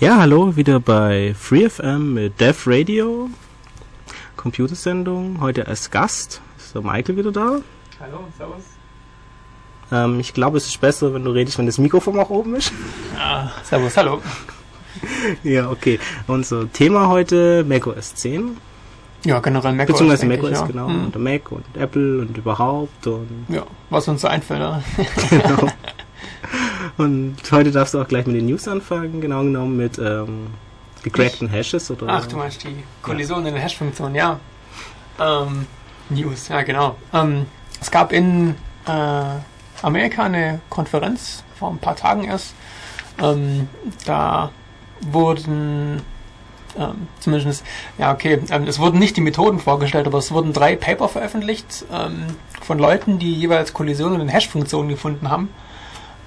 Ja, hallo, wieder bei FreeFM mit Dev Radio, Computersendung. Heute als Gast ist der Michael wieder da. Hallo, servus. Ähm, ich glaube, es ist besser, wenn du redest, wenn das Mikrofon auch oben ist. Ah, servus, hallo. ja, okay. Unser Thema heute macOS 10. Ja, generell macOS. Beziehungsweise macOS, ich, ja. genau. Hm. Und Mac und Apple und überhaupt und Ja, was uns so einfällt. Genau. Und heute darfst du auch gleich mit den News anfangen, genau genommen mit ähm, gecrackten Hashes oder Ach, du meinst die Kollision in der Hash-Funktion, ja. Ähm, News, ja genau. Ähm, es gab in äh, Amerika eine Konferenz vor ein paar Tagen erst. Ähm, da wurden ähm, zumindest, ja okay, ähm, es wurden nicht die Methoden vorgestellt, aber es wurden drei Paper veröffentlicht ähm, von Leuten, die jeweils Kollisionen in Hash-Funktionen gefunden haben.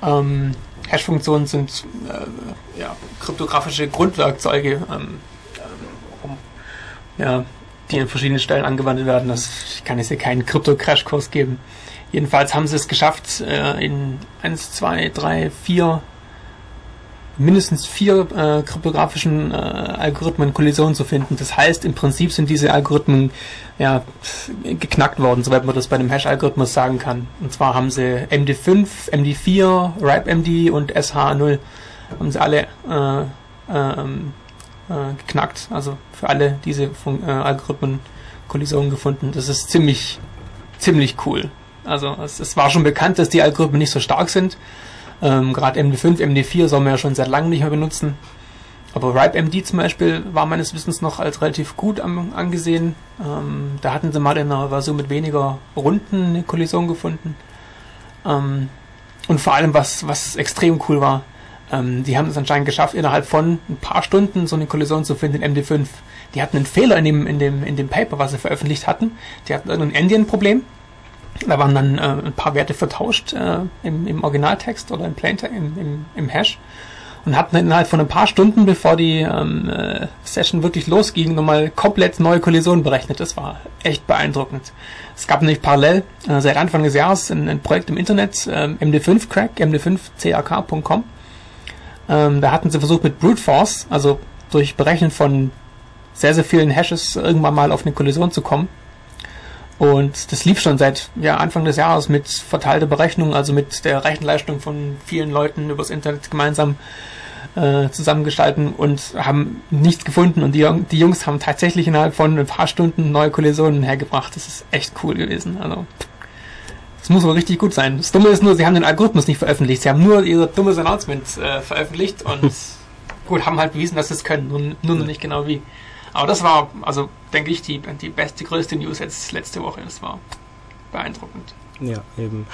Ähm, Hash-Funktionen sind äh, ja, kryptografische Grundwerkzeuge, ähm, ähm, um, ja, die an verschiedenen Stellen angewandt werden. Das, kann jetzt hier keinen Krypto-Crash-Kurs geben. Jedenfalls haben sie es geschafft, äh, in 1, 2, 3, 4, mindestens vier äh, kryptografischen äh, Algorithmen Kollisionen zu finden. Das heißt, im Prinzip sind diese Algorithmen ja, geknackt worden, soweit man das bei einem Hash-Algorithmus sagen kann. Und zwar haben sie MD5, MD4, RIPE-MD und SH0 haben sie alle äh, ähm, äh, geknackt. Also für alle diese Fun äh, Algorithmen Kollisionen gefunden. Das ist ziemlich, ziemlich cool. Also es, es war schon bekannt, dass die Algorithmen nicht so stark sind. Ähm, Gerade MD5, MD4 soll man ja schon seit langem nicht mehr benutzen. Aber RIPE-MD zum Beispiel war meines Wissens noch als relativ gut am, angesehen. Ähm, da hatten sie mal in einer Version mit weniger Runden eine Kollision gefunden. Ähm, und vor allem, was, was extrem cool war, ähm, die haben es anscheinend geschafft, innerhalb von ein paar Stunden so eine Kollision zu finden in MD5. Die hatten einen Fehler in dem, in dem, in dem Paper, was sie veröffentlicht hatten. Die hatten irgendein Endian-Problem. Da waren dann äh, ein paar Werte vertauscht äh, im, im Originaltext oder im Plaintext, im, im, im Hash und hatten innerhalb von ein paar Stunden, bevor die ähm, äh, Session wirklich losging, nochmal komplett neue Kollisionen berechnet. Das war echt beeindruckend. Es gab nämlich parallel äh, seit Anfang des Jahres ein, ein Projekt im Internet, ähm, MD5Crack, md5crak.com. Ähm, da hatten sie versucht mit Brute Force, also durch Berechnen von sehr, sehr vielen Hashes irgendwann mal auf eine Kollision zu kommen. Und das lief schon seit ja, Anfang des Jahres mit verteilter Berechnung, also mit der Rechenleistung von vielen Leuten übers Internet gemeinsam äh, zusammengestalten und haben nichts gefunden. Und die, die Jungs haben tatsächlich innerhalb von ein paar Stunden neue Kollisionen hergebracht. Das ist echt cool gewesen. Also das muss wohl richtig gut sein. Das Dumme ist nur, sie haben den Algorithmus nicht veröffentlicht. Sie haben nur ihr dummes Announcement äh, veröffentlicht und gut, haben halt bewiesen, dass sie es können, nur, nur noch nicht genau wie. Aber das war, also denke ich, die, die beste, größte News jetzt letzte Woche. Das war beeindruckend. Ja, eben.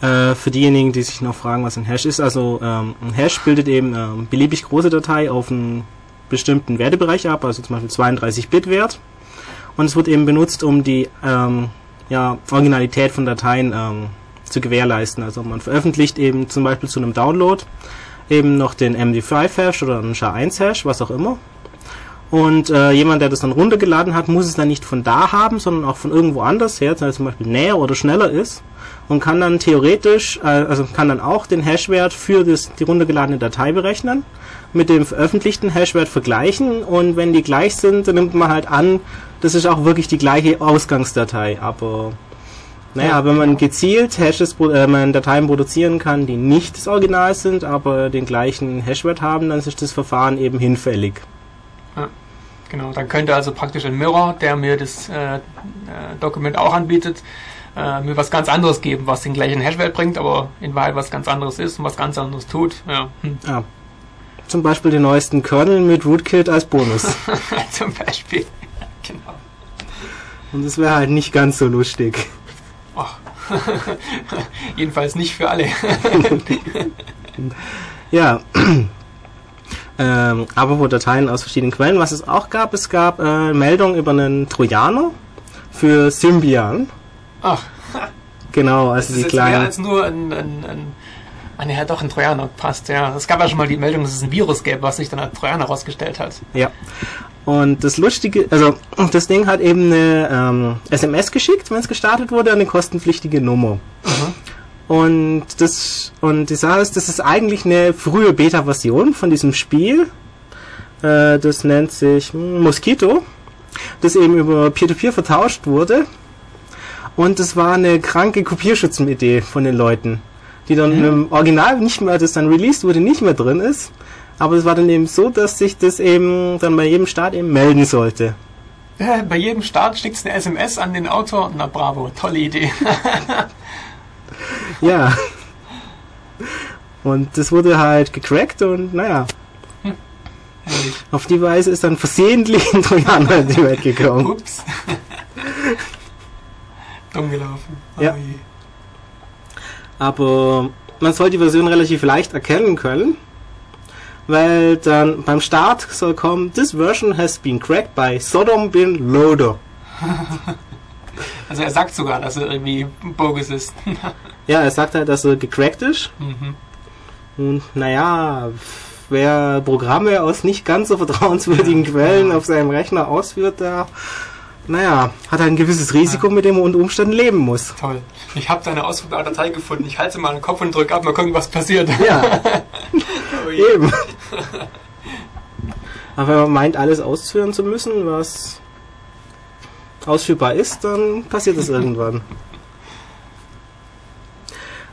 Äh, für diejenigen, die sich noch fragen, was ein Hash ist, also ähm, ein Hash bildet eben ähm, beliebig große Datei auf einen bestimmten Wertebereich ab, also zum Beispiel 32-Bit-Wert. Und es wird eben benutzt, um die ähm, ja, Originalität von Dateien ähm, zu gewährleisten. Also man veröffentlicht eben zum Beispiel zu einem Download eben noch den MD5-Hash oder einen SHA-1-Hash, was auch immer. Und äh, jemand, der das dann runtergeladen hat, muss es dann nicht von da haben, sondern auch von irgendwo anders her, zum Beispiel näher oder schneller ist und kann dann theoretisch, äh, also kann dann auch den Hashwert für das, die runtergeladene Datei berechnen, mit dem veröffentlichten Hashwert vergleichen und wenn die gleich sind, dann nimmt man halt an, das ist auch wirklich die gleiche Ausgangsdatei. Aber naja, Ja, wenn man gezielt Hashes, äh, man Dateien produzieren kann, die nicht das Original sind, aber den gleichen Hashwert haben, dann ist das Verfahren eben hinfällig. Genau, dann könnte also praktisch ein Mirror, der mir das äh, äh, Dokument auch anbietet, äh, mir was ganz anderes geben, was den gleichen Hashwert bringt, aber in Wahrheit was ganz anderes ist und was ganz anderes tut. Ja, hm. Ja. Zum Beispiel den neuesten Kernel mit Rootkit als Bonus. zum Beispiel. genau. Und das wäre halt nicht ganz so lustig. Ach. Jedenfalls nicht für alle. Ja. Ähm, aber wo Dateien aus verschiedenen Quellen, was es auch gab, es gab äh, Meldungen über einen Trojaner für Symbian. Ach, Genau, das also ist die mehr kleinen. als nur ein, ein, ein Ah, hat doch ein Trojaner, passt, ja. Es gab ja schon mal die Meldung, dass es ein Virus gäbe, was sich dann als Trojaner herausgestellt hat. Ja. Und das Lustige, also das Ding hat eben eine ähm, SMS geschickt, wenn es gestartet wurde, eine kostenpflichtige Nummer. Mhm. Und das und die Sache ist, das ist eigentlich eine frühe Beta-Version von diesem Spiel. Äh, das nennt sich Mosquito, das eben über Peer-to-Peer vertauscht wurde. Und das war eine kranke Kopierschützenidee von den Leuten, die dann Mhm. im Original nicht mehr, das dann released wurde, nicht mehr drin ist. Aber es war dann eben so, dass sich das eben dann bei jedem Start eben melden sollte. Äh, Bei jedem Start schickt eine SMS an den Autor. Na bravo, tolle Idee. Ja. Und das wurde halt gecrackt und naja, auf die Weise ist dann versehentlich ein Trojaner in die Welt gekommen. Ups. Dumm gelaufen. Oh Ja. je. Aber man soll die Version relativ leicht erkennen können, weil dann beim Start soll kommen, this version has been cracked by Sodom bin Loader. Also er sagt sogar, dass er irgendwie bogus ist. Ja, er sagt halt, dass er gecrackt ist. Mhm. Und naja, wer Programme aus nicht ganz so vertrauenswürdigen Ja. Quellen auf seinem Rechner ausführt, der, naja, hat ein gewisses Risiko, mit dem er unter Umständen leben muss. Toll. Ich habe deine ausdruckbare Datei gefunden. Ich halte mal den Kopf und drücke ab, mal gucken, was passiert. Ja, Oh eben. Aber wenn man meint, alles ausführen zu müssen, was ausführbar ist, dann passiert es irgendwann.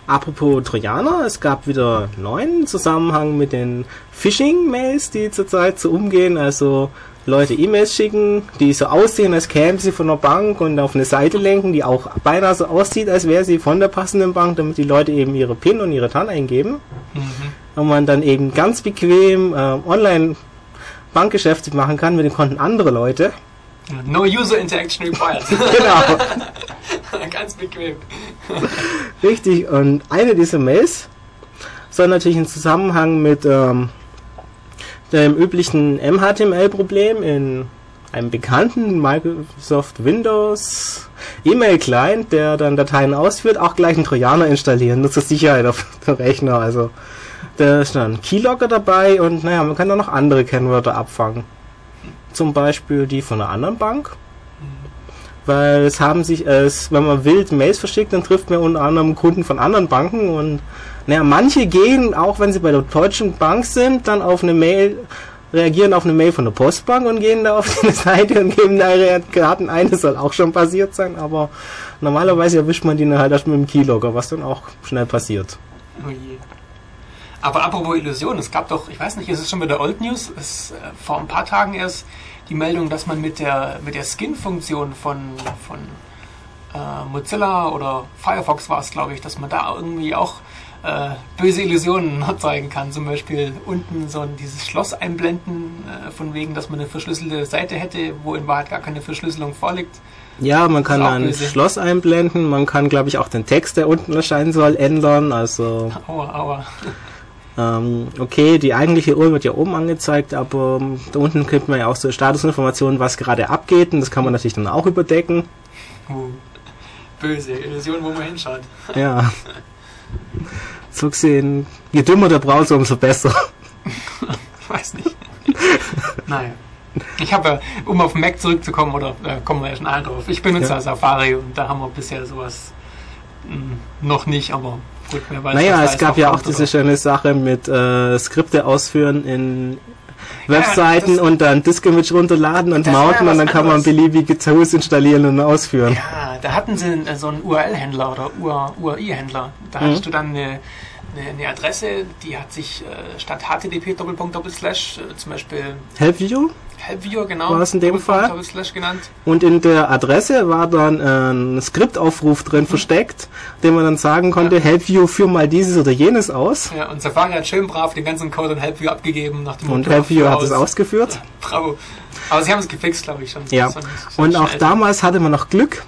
Apropos Trojaner, es gab wieder neuen Zusammenhang mit den Phishing-Mails, die zurzeit so umgehen. Also Leute E-Mails schicken, die so aussehen, als kämen sie von der Bank und auf eine Seite lenken, die auch beinahe so aussieht, als wäre sie von der passenden Bank, damit die Leute eben ihre PIN und ihre TAN eingeben. Mhm. Und man dann eben ganz bequem äh, online Bankgeschäfte machen kann mit den Konten anderer Leute. No user interaction required. Genau. Ganz bequem. Richtig, und eine dieser Mails soll natürlich im Zusammenhang mit ähm, dem üblichen MHTML-Problem in einem bekannten Microsoft Windows E-Mail-Client, der dann Dateien ausführt, auch gleich einen Trojaner installieren, nur zur Sicherheit auf dem Rechner. Also da ist dann ein Keylogger dabei und naja, man kann da noch andere Kennwörter abfangen. Zum Beispiel die von einer anderen Bank. Weil es haben sich, es, wenn man wild Mails verschickt, dann trifft man unter anderem Kunden von anderen Banken und naja, manche gehen, auch wenn sie bei der Deutschen Bank sind, dann auf eine Mail, reagieren auf eine Mail von der Postbank und gehen da auf die Seite und geben da ihre Daten ein. Das soll auch schon passiert sein, aber normalerweise erwischt man die dann halt erst mit dem Keylogger, was dann auch schnell passiert. Oh je. Aber apropos Illusion, es gab doch, ich weiß nicht, ist es schon bei der Old News, es äh, vor ein paar Tagen erst die Meldung, dass man mit der mit der Skin-Funktion von von äh, Mozilla oder Firefox war es, glaube ich, dass man da irgendwie auch äh, böse Illusionen zeigen kann. Zum Beispiel unten so ein, dieses Schloss einblenden, äh, von wegen, dass man eine verschlüsselte Seite hätte, wo in Wahrheit gar keine Verschlüsselung vorliegt. Ja, man kann ein böse. Schloss einblenden, man kann, glaube ich, auch den Text, der unten erscheinen soll, ändern. Also Aua, aua. Ähm, okay, die eigentliche Uhr wird ja oben angezeigt, aber ähm, da unten kriegt man ja auch so Statusinformationen, was gerade abgeht und das kann man natürlich dann auch überdecken. Uh, böse Illusion, wo man hinschaut. Ja. So gesehen, je dümmer der Browser, umso besser. Ich weiß nicht. naja. Ich habe ja, um auf den Mac zurückzukommen, oder äh, kommen wir ja schon ein drauf. Ich benutze Ja. ja. Safari und da haben wir bisher sowas mh, noch nicht, aber gut, wer weiß. naja, es gab ja auch diese schöne Sache mit äh, Skripte ausführen in Webseiten das- und dann Disk-Image runterladen und ja mounten und dann kann man anderes. beliebige Tools installieren und ausführen. Ja, da hatten sie äh, so einen URL-Händler oder URI-Händler. Da Mhm. hattest du dann eine, eine, eine Adresse, die hat sich äh, statt HTTP Doppelpunkt Doppelslash äh, zum Beispiel Helpview Helpview genau War es in dem Fall? Doppelslash genannt. Und in der Adresse war dann äh, ein Skriptaufruf drin versteckt, den man dann sagen konnte, help you, führ mal dieses oder jenes aus. Ja, und Safari hat schön brav den ganzen Code an Helpview abgegeben nach dem Und Motto, help you führ hat es aus. ausgeführt. Bravo. Aber sie haben es gefixt, glaube ich schon. Ja. Das war Und auch schnell. damals hatte man noch Glück,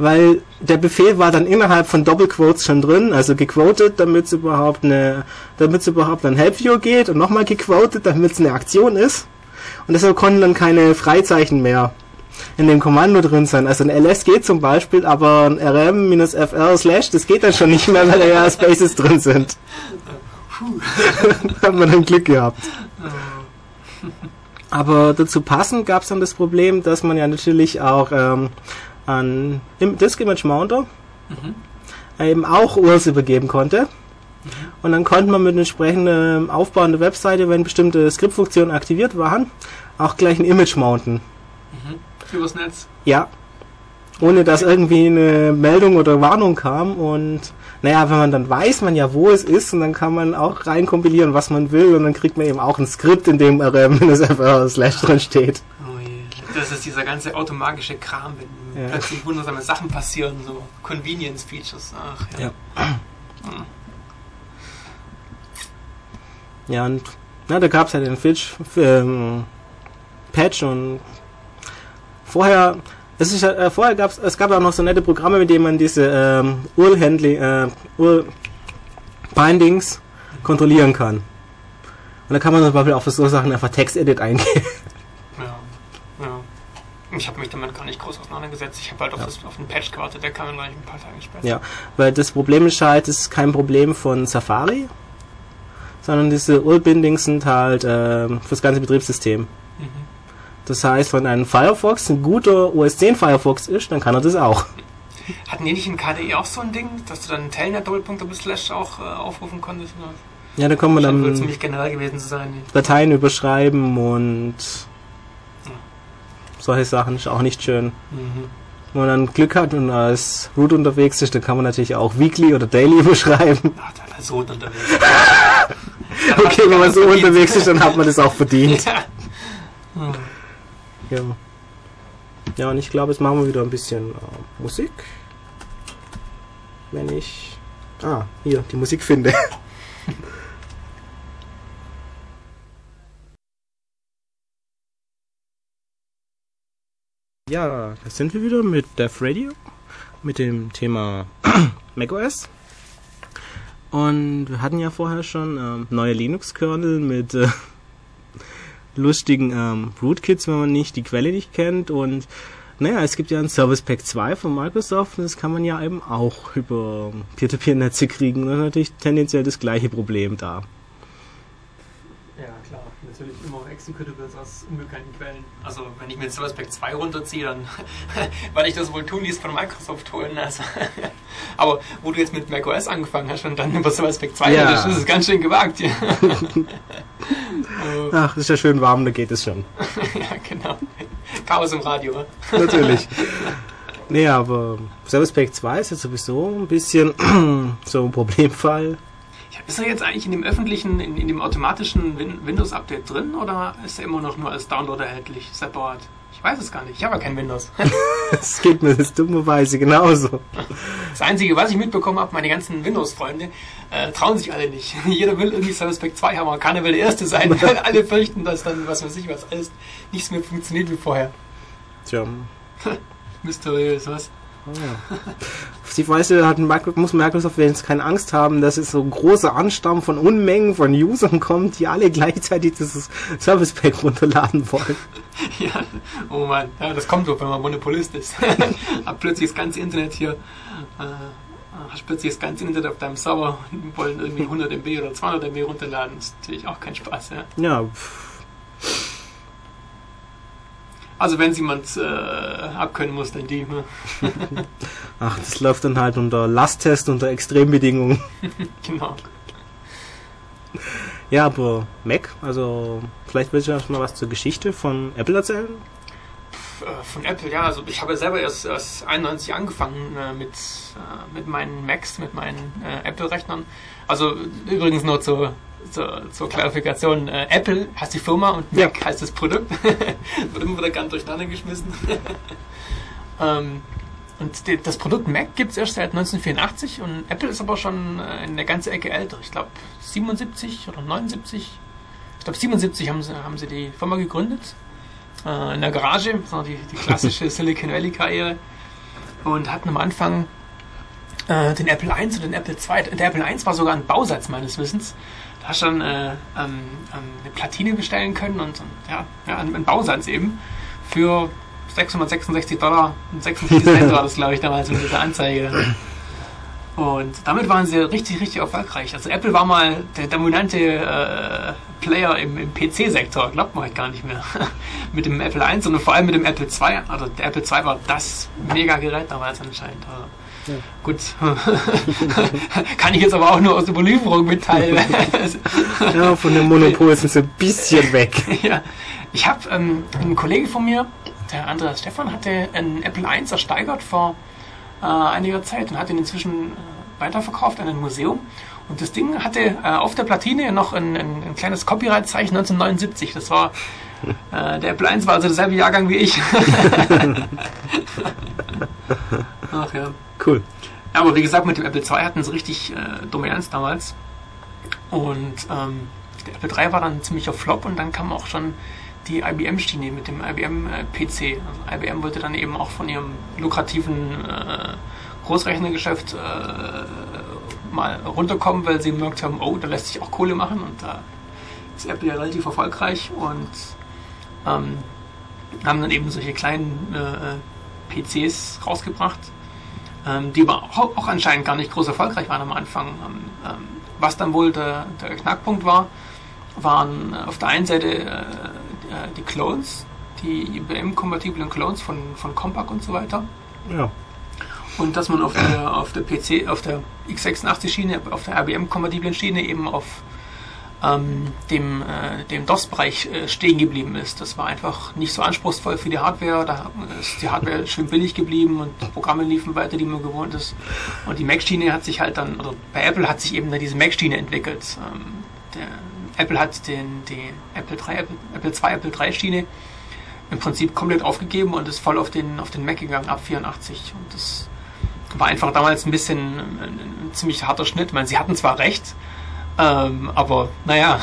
weil der Befehl war dann innerhalb von Doppelquotes schon drin, also gequotet, damit es überhaupt eine, damit es überhaupt ein help you geht und nochmal gequotet, damit es eine Aktion ist. Und deshalb konnten dann keine Freizeichen mehr in dem Kommando drin sein. Also ein ls geht zum Beispiel, aber ein rm-fr slash, das geht dann schon nicht mehr, weil da ja Spaces drin sind. da hat man dann Glück gehabt. Aber dazu passend gab es dann das Problem, dass man ja natürlich auch ähm, an im Disk Image Mounter eben auch URLs übergeben konnte. Und dann konnte man mit entsprechenden Aufbauen der Webseite, wenn bestimmte Skriptfunktionen aktiviert waren, auch gleich ein Image mounten. Mhm. Übers Netz. Ja. Ohne dass irgendwie eine Meldung oder Warnung kam und naja, wenn man dann weiß man ja, wo es ist und dann kann man auch reinkompilieren, was man will und dann kriegt man eben auch ein Skript, in dem einfach Slash drin steht. Oh je. Das ist dieser ganze automatische Kram, wenn Ja. plötzlich wundersame Sachen passieren, so Convenience Features. Ach ja. Ja. Ja, und na, da gab es ja den Fitch, ähm, Patch und vorher, es ist äh, vorher gab's, es gab auch noch so nette Programme, mit denen man diese ähm, URL-Handling, äh, URL-Bindings kontrollieren kann. Und da kann man zum Beispiel auch für so Sachen einfach Text-Edit eingehen. Ja. ja. Ich habe mich damit gar nicht groß auseinandergesetzt. Ich habe halt auf, das, auf den Patch gewartet, der kam dann gleich ein paar Tage später. Ja, weil das Problem ist halt, es ist kein Problem von Safari, sondern diese URL-Bindings sind halt ähm, fürs ganze Betriebssystem. Mhm. Das heißt, wenn ein Firefox ein guter OS 10 Firefox ist, dann kann er das auch. Hatten die nicht in KDE auch so ein Ding, dass du dann einen Telnet Doppelpunkt Slash auch äh, aufrufen konntest? Ja, da Scheint wohl dann ziemlich generell gewesen zu sein. Dateien überschreiben und Ja. Solche Sachen ist auch nicht schön. Mhm. Wenn man dann Glück hat und als Root unterwegs ist, dann kann man natürlich auch Weekly oder Daily überschreiben. Ach, da war so unterwegs. Okay, wenn man so unterwegs ist, dann hat man das auch verdient. Ja. Hm. Ja. Ja, und ich glaube, jetzt machen wir wieder ein bisschen äh, Musik. Wenn ich. Ah, hier, die Musik finde. ja, da sind wir wieder mit Dev Radio. Mit dem Thema macOS. Und wir hatten ja vorher schon ähm, neue Linux-Kernel mit äh, lustigen ähm, Rootkits, wenn man nicht die Quelle nicht kennt. Und naja, es gibt ja ein Service Pack 2 von Microsoft und das kann man ja eben auch über Peer-to-Peer-Netze kriegen. Das ist natürlich tendenziell das gleiche Problem da. Natürlich immer Executables aus unbekannten Quellen. Also, wenn ich mir Service Pack 2 runterziehe, dann werde ich das wohl tun, die es von Microsoft holen. Also, aber wo du jetzt mit macOS angefangen hast und dann über Service Pack 2 Ja. redest, das ist ganz schön gewagt hier. Ach, ist ja schön warm, da geht es schon. ja, genau. Chaos im Radio. Natürlich. nee, aber Service Pack 2 ist jetzt sowieso ein bisschen so ein Problemfall. Ist er jetzt eigentlich in dem öffentlichen, in, in dem automatischen Win Windows-Update drin oder ist er immer noch nur als Download erhältlich, separat? Ich weiß es gar nicht. Ich habe ja kein Windows. Das geht mir das dummerweise genauso. Das Einzige, was ich mitbekommen habe, meine ganzen Windows-Freunde äh, trauen sich alle nicht. Jeder will irgendwie Service Pack 2 haben, aber keiner will der Erste sein. weil alle fürchten, dass dann, was weiß ich, was alles nichts mehr funktioniert wie vorher. Tja. Mysteriös, was? Auf die Weise hat Micro- muss Microsoft jetzt keine Angst haben, dass es so ein großer Ansturm von Unmengen von Usern kommt, die alle gleichzeitig dieses Service Pack runterladen wollen. Ja, oh Mann, ja, das kommt doch, wenn man Monopolist ist. Hab plötzlich das ganze Internet hier, äh, hast plötzlich das ganze Internet auf deinem Server und wollen irgendwie 100 MB oder 200 MB runterladen. Das ist natürlich auch kein Spaß, ja. Ja, pff, Also wenn jemand äh, abkönnen muss, dann die. Ne? ach, das läuft dann halt unter Lasttest, unter Extrembedingungen. Genau. Ja, aber Mac, also vielleicht willst du erst mal was zur Geschichte von Apple erzählen? Äh, Von Apple, ja, also ich habe selber erst, erst 91 angefangen äh, mit, äh, mit meinen Macs, mit meinen äh, Apple-Rechnern. Also übrigens nur zur, zur, zur Klarifikation, äh, Apple heißt die Firma und Mac Ja. heißt das Produkt. Wird immer wieder ganz durcheinander geschmissen. ähm, und die, das Produkt Mac gibt es erst seit 1984 und Apple ist aber schon äh, eine ganze Ecke älter. Ich glaube 77 oder 79. Ich glaube 77 haben sie, haben sie die Firma gegründet äh, in der Garage, war die, die klassische Silicon Valley Karriere und hatten am Anfang äh, den Apple I und den Apple II. Der Apple I war sogar ein Bausatz meines Wissens. Hast dann äh, ähm, ähm, eine Platine bestellen können und, und ja, ja, einen, Bausatz eben für 666 Dollar und 46 Cent war das, glaube ich, damals mit dieser Anzeige. Und damit waren sie richtig, richtig erfolgreich. Also Apple war mal der dominante äh, Player im, im PC-Sektor, glaubt man halt gar nicht mehr. mit dem Apple I, sondern vor allem mit dem Apple II. Also der Apple II war das Mega-Gerät damals anscheinend. Also Ja. Gut. Kann ich jetzt aber auch nur aus der Überlieferung mitteilen. ja, von dem Monopol sind sie ein bisschen weg. ja. Ich habe ähm, einen Kollege von mir, der Andreas Stefan, hatte einen Apple I ersteigert vor äh, einiger Zeit und hat ihn inzwischen äh, weiterverkauft an ein Museum. Und das Ding hatte äh, auf der Platine noch ein, ein, ein kleines Copyright-Zeichen 1979. Das war der Apple I war also derselbe Jahrgang wie ich. Ach ja. Cool. Ja, aber wie gesagt, mit dem Apple II hatten sie richtig äh, Dominanz damals. Und ähm, der Apple III war dann ein ziemlicher Flop und dann kam auch schon die IBM-Schiene mit dem IBM-PC. Äh, also IBM wollte dann eben auch von ihrem lukrativen äh, Großrechnergeschäft äh, mal runterkommen, weil sie gemerkt haben, oh, da lässt sich auch Kohle machen und da ist Apple ja relativ erfolgreich und ähm, haben dann eben solche kleinen äh, PCs rausgebracht, ähm, die aber auch, auch, anscheinend gar nicht groß erfolgreich waren am Anfang. Ähm, ähm was dann wohl der, der, Knackpunkt war, waren auf der einen Seite äh, äh die Clones, die IBM-kompatiblen Clones von, von Compaq und so weiter. Ja. Und dass man auf der, auf der PC, auf der x86-Schiene, auf der IBM-kompatiblen Schiene eben auf ähm, dem, äh, dem DOS-Bereich äh, stehen geblieben ist. Das war einfach nicht so anspruchsvoll für die Hardware. Da ist die Hardware schön billig geblieben und Programme liefen weiter, die man gewohnt ist. Und die Mac-Schiene hat sich halt dann, oder bei Apple hat sich eben diese Mac-Schiene entwickelt. Ähm, der, Apple hat den, die Apple 3, Apple, Apple 2, Apple 3 Schiene im Prinzip komplett aufgegeben und ist voll auf den, auf den Mac gegangen ab 84. Und das war einfach damals ein bisschen ein, ein ziemlich harter Schnitt. Ich meine, sie hatten zwar recht, ähm, aber naja,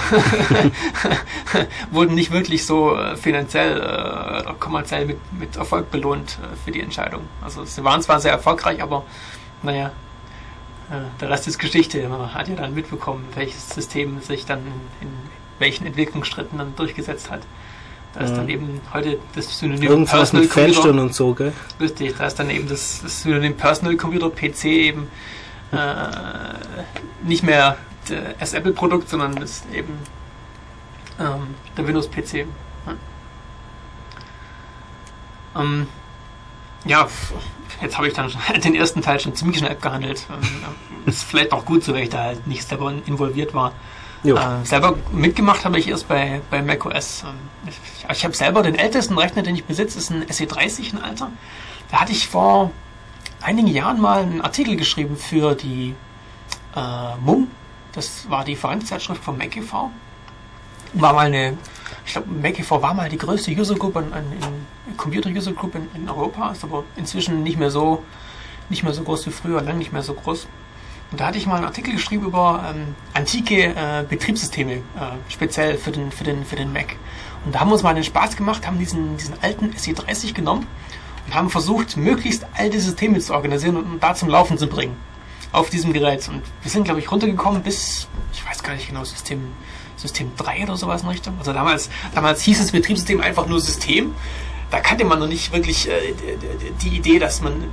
wurden nicht wirklich so äh, finanziell äh, kommerziell mit, mit Erfolg belohnt äh, für die Entscheidung. Also sie waren zwar sehr erfolgreich, aber naja, äh, der Rest ist Geschichte. Man hat ja dann mitbekommen, welches System sich dann in, in welchen Entwicklungsschritten dann durchgesetzt hat. Da ist dann eben heute das Synonym Irgendwas Personal mit Fenstern und so, gell? Richtig, da ist dann eben das, das Synonym Personal Computer PC eben äh, nicht mehr das Apple-Produkt, sondern das ist eben ähm, der Windows-PC. Ja. Ähm, ja, jetzt habe ich dann den ersten Teil schon ziemlich schnell abgehandelt. Ähm, ist vielleicht auch gut so, weil ich da halt nicht selber involviert war. Äh, selber mitgemacht habe ich erst bei, bei macOS. Ähm, ich, ich habe selber den ältesten Rechner, den ich besitze, ist ein SE30 in Alter. Da hatte ich vor einigen Jahren mal einen Artikel geschrieben für die äh, MUM, das war die Vereinszeitschrift von MacEV. War mal eine, ich glaube, MacEV war mal die größte User Group, Computer User Group in, in, Europa, ist aber inzwischen nicht mehr so, nicht mehr so groß wie früher, lang nicht mehr so groß. Und da hatte ich mal einen Artikel geschrieben über ähm, antike äh, Betriebssysteme, äh, speziell für den, für, den, für den Mac. Und da haben wir uns mal den Spaß gemacht, haben diesen, diesen alten SE30 genommen und haben versucht, möglichst alte Systeme zu organisieren und da zum Laufen zu bringen auf diesem Gerät. Und wir sind, glaube ich, runtergekommen bis, ich weiß gar nicht genau, System, System 3 oder sowas in Richtung. Also damals, damals hieß das Betriebssystem einfach nur System. Da kannte man noch nicht wirklich äh, die Idee, dass man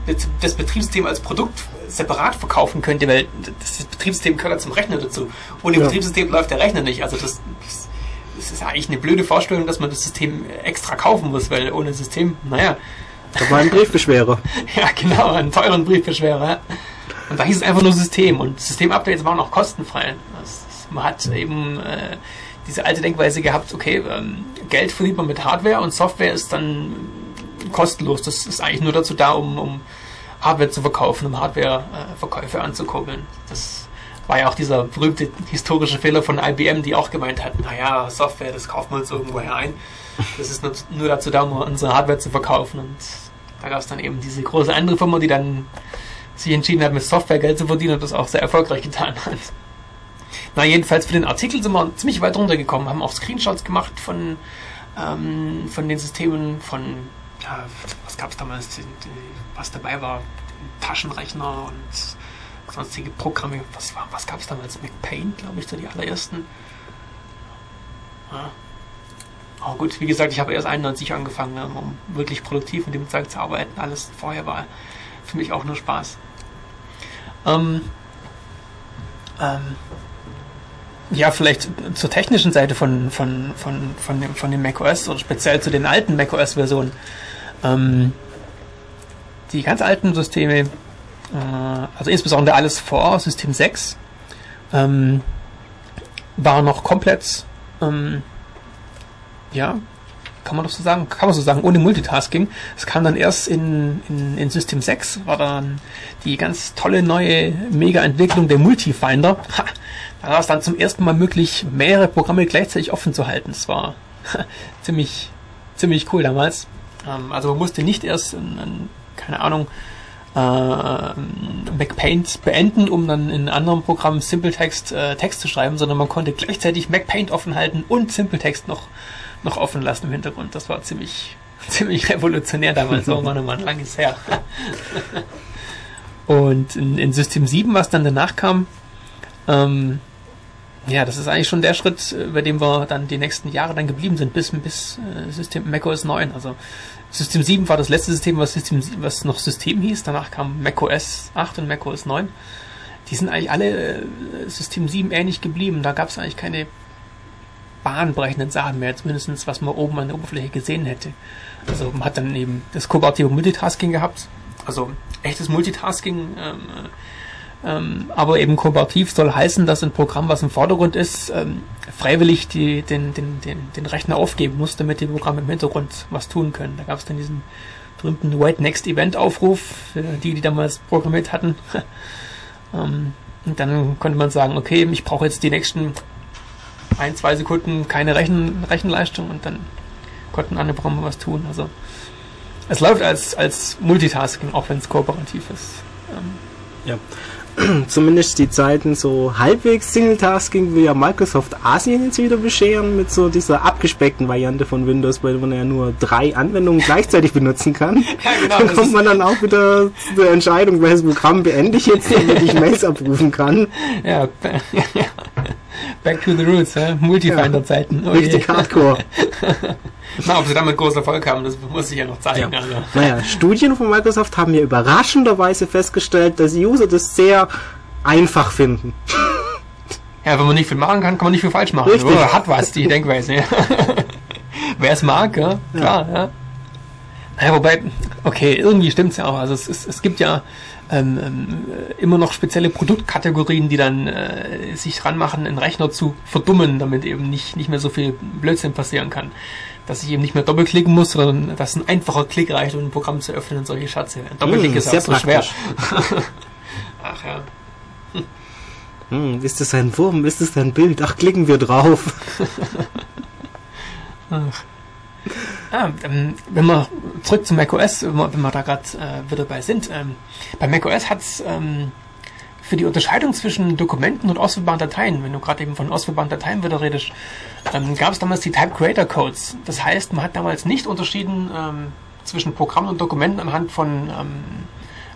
das Betriebssystem als Produkt separat verkaufen könnte, weil das Betriebssystem gehört zum Rechner dazu. Ohne ja. Betriebssystem läuft der Rechner nicht. Also das, das, das ist eigentlich eine blöde Vorstellung, dass man das System extra kaufen muss, weil ohne System, naja. Da war ein Briefbeschwerer. ja, genau, einen teuren Briefbeschwerer. Und da hieß es einfach nur System und Systemupdates waren auch kostenfrei. Das, man hat eben äh, diese alte Denkweise gehabt, okay, ähm, Geld verdient man mit Hardware und Software ist dann kostenlos. Das ist eigentlich nur dazu da, um, um Hardware zu verkaufen, um Hardware-Verkäufe äh, anzukurbeln. Das war ja auch dieser berühmte historische Fehler von IBM, die auch gemeint hatten, naja, Software, das kaufen wir uns irgendwoher ein. Das ist nur, dazu da, um unsere Hardware zu verkaufen. Und da gab es dann eben diese große andere Firma, die dann sich entschieden hat, mit Software Geld zu verdienen und das auch sehr erfolgreich getan hat. Na, jedenfalls für den Artikel sind wir ziemlich weit runtergekommen, haben auch Screenshots gemacht von, ähm, von den Systemen, von, ja, was gab es damals, was dabei war, Taschenrechner und sonstige Programme. Was, was gab es damals? McPaint, glaube ich, so die allerersten. Ja. Oh gut, wie gesagt, ich habe erst 91 angefangen, um wirklich produktiv mit dem Zeug zu arbeiten. Alles vorher war für mich auch nur Spaß. Ähm, ähm, ja, vielleicht zur technischen Seite von, von, von, von, dem, von dem macOS oder speziell zu den alten macOS-Versionen. Ähm, die ganz alten Systeme also insbesondere alles vor System 6, ähm, war noch komplett, ähm, ja, kann man doch so sagen, kann man so sagen, ohne Multitasking. Es kam dann erst in, in, in System 6, war dann die ganz tolle neue Mega-Entwicklung der Multifinder. Ha, da war es dann zum ersten Mal möglich, mehrere Programme gleichzeitig offen zu halten. Es war ziemlich, ziemlich cool damals. Ähm, also man musste nicht erst, in, in, keine Ahnung, äh, MacPaint beenden, um dann in anderen Programmen SimpleText äh, Text zu schreiben, sondern man konnte gleichzeitig MacPaint offen halten und SimpleText noch noch offen lassen im Hintergrund. Das war ziemlich, ziemlich revolutionär damals. Oh Mann, oh Mann, lang ist her. Und in, in, System 7, was dann danach kam, ähm, ja, das ist eigentlich schon der Schritt, bei dem wir dann die nächsten Jahre dann geblieben sind, bis, bis äh, System macOS 9. Also System 7 war das letzte System, was, System, was noch System hieß. Danach kam macOS 8 und macOS 9. Die sind eigentlich alle äh, System 7 ähnlich geblieben. Da gab es eigentlich keine bahnbrechenden Sachen mehr, zumindest was man oben an der Oberfläche gesehen hätte. Also man hat dann eben das kooperative Multitasking gehabt, also echtes Multitasking, ähm, ähm, aber eben kooperativ soll heißen, dass ein Programm, was im Vordergrund ist, ähm, freiwillig die, den, den, den, den Rechner aufgeben muss, damit die Programme im Hintergrund was tun können. Da gab es dann diesen berühmten Wait Next Event Aufruf, die, die damals programmiert hatten. ähm, und dann konnte man sagen, okay, ich brauche jetzt die nächsten ein, zwei Sekunden keine Rechen, Rechenleistung und dann konnten andere Programme was tun. Also es läuft als, als Multitasking, auch wenn es kooperativ ist. Ähm, ja. Zumindest die Zeiten so halbwegs Single-Tasking will ja Microsoft Asien jetzt wieder bescheren mit so dieser abgespeckten Variante von Windows, bei der man ja nur drei Anwendungen gleichzeitig benutzen kann. Ja, genau, dann kommt man dann auch wieder zu der Entscheidung, welches Programm beende ich jetzt, damit ich Mails abrufen kann. Ja, Back to the Roots, ja? Multifinder-Zeiten. Oh Richtig hardcore. Na, ob sie damit großen Erfolg haben, das muss ich ja noch zeigen. Ja. Also. Naja, Studien von Microsoft haben ja überraschenderweise festgestellt, dass User das sehr einfach finden. Ja, wenn man nicht viel machen kann, kann man nicht viel falsch machen. Richtig. Oder hat was, die Denkweise. Wer es mag, ja, klar, ja. ja. Naja, wobei, okay, irgendwie stimmt's ja auch. Also es, es, es gibt ja ähm, ähm, immer noch spezielle Produktkategorien, die dann äh, sich ranmachen, einen Rechner zu verdummen, damit eben nicht, nicht mehr so viel Blödsinn passieren kann. Dass ich eben nicht mehr doppelklicken muss, sondern dass ein einfacher Klick reicht, um ein Programm zu öffnen und solche Schatze. Ein Doppelklick mmh, ist auch so schwer. Ach ja. Hm, ist das ein Wurm? Ist das ein Bild? Ach, klicken wir drauf. Ach. Ah, ähm, wenn wir zurück zu macOS, wenn wir, wenn wir da gerade äh, wieder dabei sind. Ähm, bei macOS hat es ähm, für die Unterscheidung zwischen Dokumenten und ausführbaren Dateien, wenn du gerade eben von ausführbaren Dateien wieder redest, ähm, gab es damals die Type Creator Codes. Das heißt, man hat damals nicht unterschieden ähm, zwischen Programmen und Dokumenten anhand von ähm,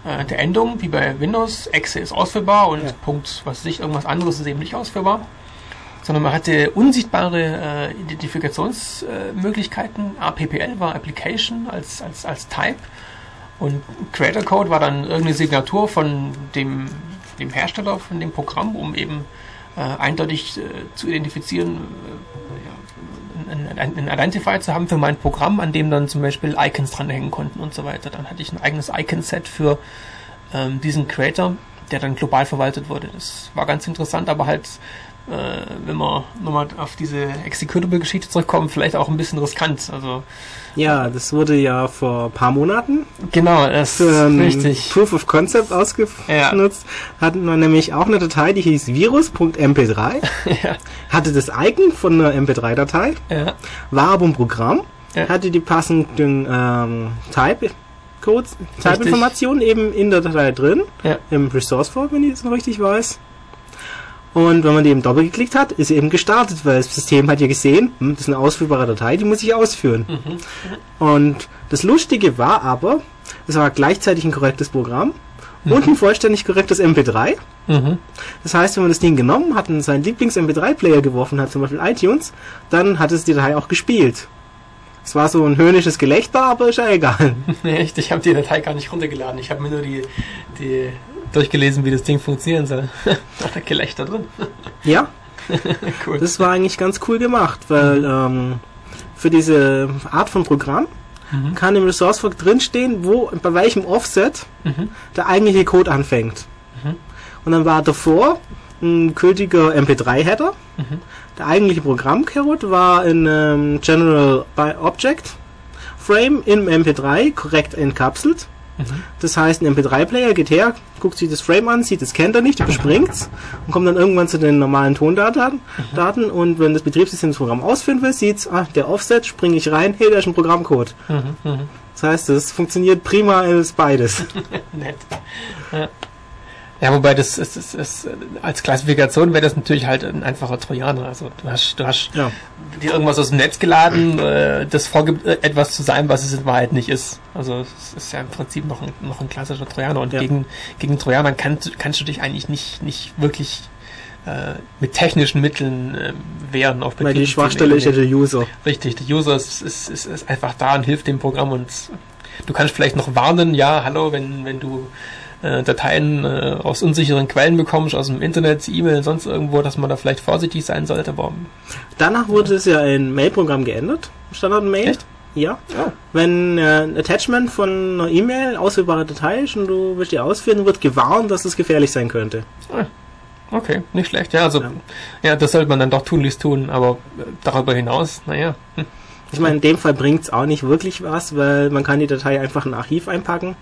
äh, der Endung, wie bei Windows. Exe ist ausführbar und ja. Punkt, was weiß ich, irgendwas anderes ist eben nicht ausführbar sondern man hatte unsichtbare äh, Identifikationsmöglichkeiten. Äh, APPL war Application als, als, als Type und Creator Code war dann irgendeine Signatur von dem, dem Hersteller von dem Programm, um eben äh, eindeutig äh, zu identifizieren, äh, ja, ein, ein Identifier zu haben für mein Programm, an dem dann zum Beispiel Icons dranhängen konnten und so weiter. Dann hatte ich ein eigenes Icon-Set für ähm, diesen Creator, der dann global verwaltet wurde. Das war ganz interessant, aber halt äh, wenn wir nochmal auf diese Executable-Geschichte zurückkommen, vielleicht auch ein bisschen riskant. Also ja, das wurde ja vor ein paar Monaten genau, das ist richtig. Proof of Concept ausgenutzt. Ja. Hatten wir nämlich auch eine Datei, die hieß virus.mp3, ja. hatte das Icon von einer MP3-Datei, ja. war aber ein Programm, ja. hatte die passenden ähm, Type Codes, Type-Informationen eben in der Datei drin, ja. im Resource File, wenn ich es noch richtig weiß. Und wenn man die eben doppelt geklickt hat, ist sie eben gestartet, weil das System hat ja gesehen, hm, das ist eine ausführbare Datei, die muss ich ausführen. Mhm. Und das Lustige war aber, es war gleichzeitig ein korrektes Programm mhm. und ein vollständig korrektes MP3. Mhm. Das heißt, wenn man das Ding genommen hat und seinen Lieblings-MP3-Player geworfen hat, zum Beispiel iTunes, dann hat es die Datei auch gespielt. Es war so ein höhnisches Gelächter, aber ist ja egal. Echt, ich habe die Datei gar nicht runtergeladen. Ich habe mir nur die, die durchgelesen, wie das Ding funktionieren soll. da hat Gelächter drin. ja. cool. Das war eigentlich ganz cool gemacht, weil ähm, für diese Art von Programm Mhm. kann im Resourcefork drinstehen, wo, bei welchem Offset Mhm. der eigentliche Code anfängt. Mhm. Und dann war davor ein gültiger MP3-Header. Mhm. Der eigentliche Programmcode war in ähm, General by Object Frame im MP3 korrekt enkapselt. Mhm. Das heißt, ein MP3-Player geht her, guckt sich das Frame an, sieht, das kennt er nicht, überspringt's und kommt dann irgendwann zu den normalen Tondaten. Mhm. Daten, und wenn das Betriebssystem das Programm ausführen will, sieht's, ah, der Offset, springe ich rein, hey, da ist ein Programmcode. Mhm. Mhm. Das heißt, es funktioniert prima als beides. Nett. Ja. Ja, wobei das ist, ist, ist als Klassifikation wäre das natürlich halt ein einfacher Trojaner. Also du hast, du hast ja. dir irgendwas aus dem Netz geladen, äh, das vorgibt, äh, etwas zu sein, was es in Wahrheit nicht ist. Also es ist ja im Prinzip noch ein, noch ein klassischer Trojaner und Ja. gegen, gegen Trojaner kannst, kannst du dich eigentlich nicht, nicht wirklich äh, mit technischen Mitteln äh, wehren auf Weil die Schwachstelle ist ja der User. Richtig, der User ist, ist, ist, ist einfach da und hilft dem Programm und du kannst vielleicht noch warnen, ja, hallo, wenn, wenn du äh, Dateien äh, aus unsicheren Quellen bekommst, aus dem Internet, E-Mail, sonst irgendwo, dass man da vielleicht vorsichtig sein sollte, aber Danach wurde es ja in Mail-Programm geändert. Standard-Mail. Echt? Ja. oh, Wenn äh, ein Attachment von einer E-Mail ausführbare Datei ist und du willst die ausführen, wird gewarnt, dass es gefährlich sein könnte. okay, nicht schlecht, ja, also Ja. ja, das sollte man dann doch tunlichst tun, aber äh, darüber hinaus, naja, hm, Ich meine, in dem Fall bringt's auch nicht wirklich was, weil man kann die Datei einfach in ein Archiv einpacken.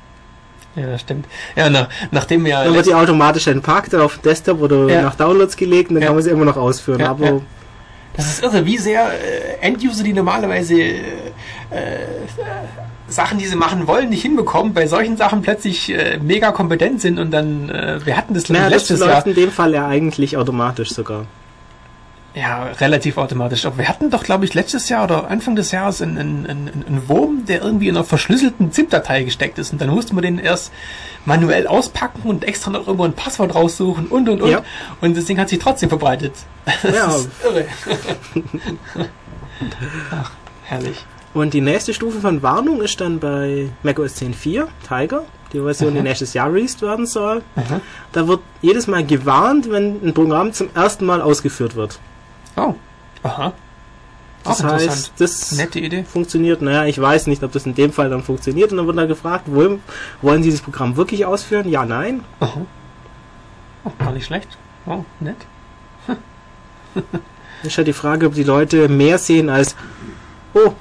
Ja, das stimmt. Ja, na, nachdem wir Dann wird die automatisch entpackt auf Desktop oder Ja. nach Downloads gelegt und dann Ja. kann man sie immer noch ausführen. Ja, aber. Das ist irre, wie sehr äh, End-User, die normalerweise äh, äh, Sachen, die sie machen wollen, nicht hinbekommen, bei solchen Sachen plötzlich äh, mega kompetent sind und dann, äh, wir hatten das naja, das letztes läuft Jahr, in dem Fall ja eigentlich automatisch sogar. Ja, relativ automatisch. Aber wir hatten doch, glaube ich, letztes Jahr oder Anfang des Jahres einen, einen, einen, einen Wurm, der irgendwie in einer verschlüsselten ZIP-Datei gesteckt ist und dann musste man den erst manuell auspacken und extra noch irgendwo ein Passwort raussuchen und und und. Ja. Und das Ding hat sich trotzdem verbreitet. Das Ja. ist irre. Ach, herrlich. Und die nächste Stufe von Warnung ist dann bei macOS 10.4, Tiger, die Version, die Mhm. nächstes Jahr released werden soll. Mhm. Da wird jedes Mal gewarnt, wenn ein Programm zum ersten Mal ausgeführt wird. Oh. Aha. Das Auch heißt, interessant. das Nette Idee. funktioniert, naja, ich weiß nicht, ob das in dem Fall dann funktioniert. Und dann wird da gefragt, wollen, wollen Sie das Programm wirklich ausführen? Ja, nein. Aha. Oh, gar nicht schlecht. Oh, nett. Ist halt die Frage, ob die Leute mehr sehen als, oh,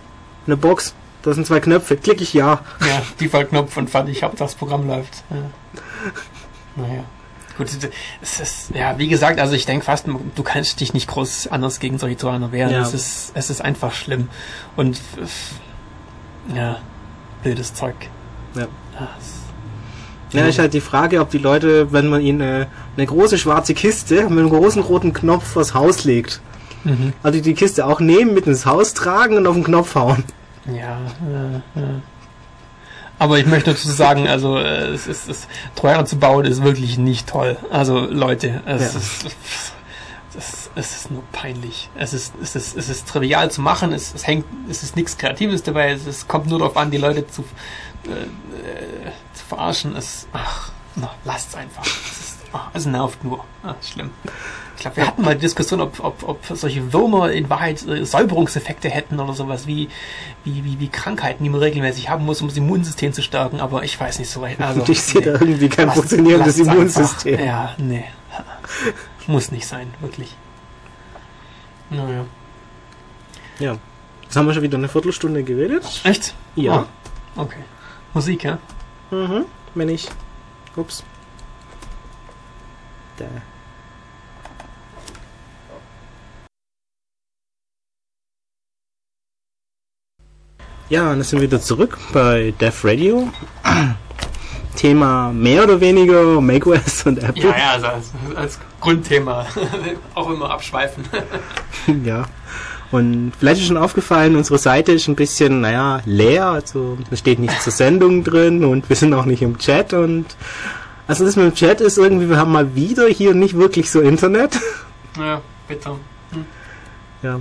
eine Box, da sind zwei Knöpfe, klicke ich ja. Ja, Default-Knopf und fertig, Hauptsache das Programm läuft. Ja. Naja. Gut, es ist, ja, wie gesagt, also ich denke fast, du kannst dich nicht groß anders gegen solche Trojaner wehren. Ja. Es, ist, es ist einfach schlimm. Und ja, blödes Zeug. Ja. Es- Ja, ist halt die Frage, ob die Leute, wenn man ihnen eine, eine große schwarze Kiste mit einem großen roten Knopf vors Haus legt, Mhm. also die Kiste auch nehmen, mit ins Haus tragen und auf den Knopf hauen. Ja, ja, ja. Aber ich möchte dazu sagen, also äh, es ist, es, Trojaner zu bauen ist wirklich nicht toll. Also Leute, es Ja. ist es, es ist nur peinlich. Es ist, es ist, es ist trivial zu machen. Es, es hängt, es ist nichts Kreatives dabei. Es, es kommt nur darauf an, die Leute zu, äh, äh, zu verarschen. Es, ach, na, lasst's einfach. Es, ist, ach, es nervt nur. Ah, schlimm. Ich glaube, wir hatten mal die Diskussion, ob, ob, ob solche Würmer in Wahrheit äh, Säuberungseffekte hätten oder sowas wie, wie, wie, wie Krankheiten, die man regelmäßig haben muss, um das Immunsystem zu stärken. Aber ich weiß nicht so weit. Also, ich sehe nee. da irgendwie kein Lasst- funktionierendes lasst's Immunsystem. Einfach. Ja, nee. Muss nicht sein, wirklich. Naja. Ja. Jetzt haben wir schon wieder eine Viertelstunde geredet. Echt? Ja. Oh, okay. Musik, ja? Mhm. Wenn ich. Ups. Da. Ja, und dann sind wir wieder zurück bei Def Radio. Thema mehr oder weniger macOS und Apple. Ja, ja, also als, als Grundthema. Auch immer abschweifen. Ja. Und vielleicht ist schon aufgefallen, unsere Seite ist ein bisschen, naja, leer. Also da steht nichts zur Sendung drin und wir sind auch nicht im Chat und also das mit dem Chat ist irgendwie, wir haben mal wieder hier nicht wirklich so Internet. Ja, bitte. Ja.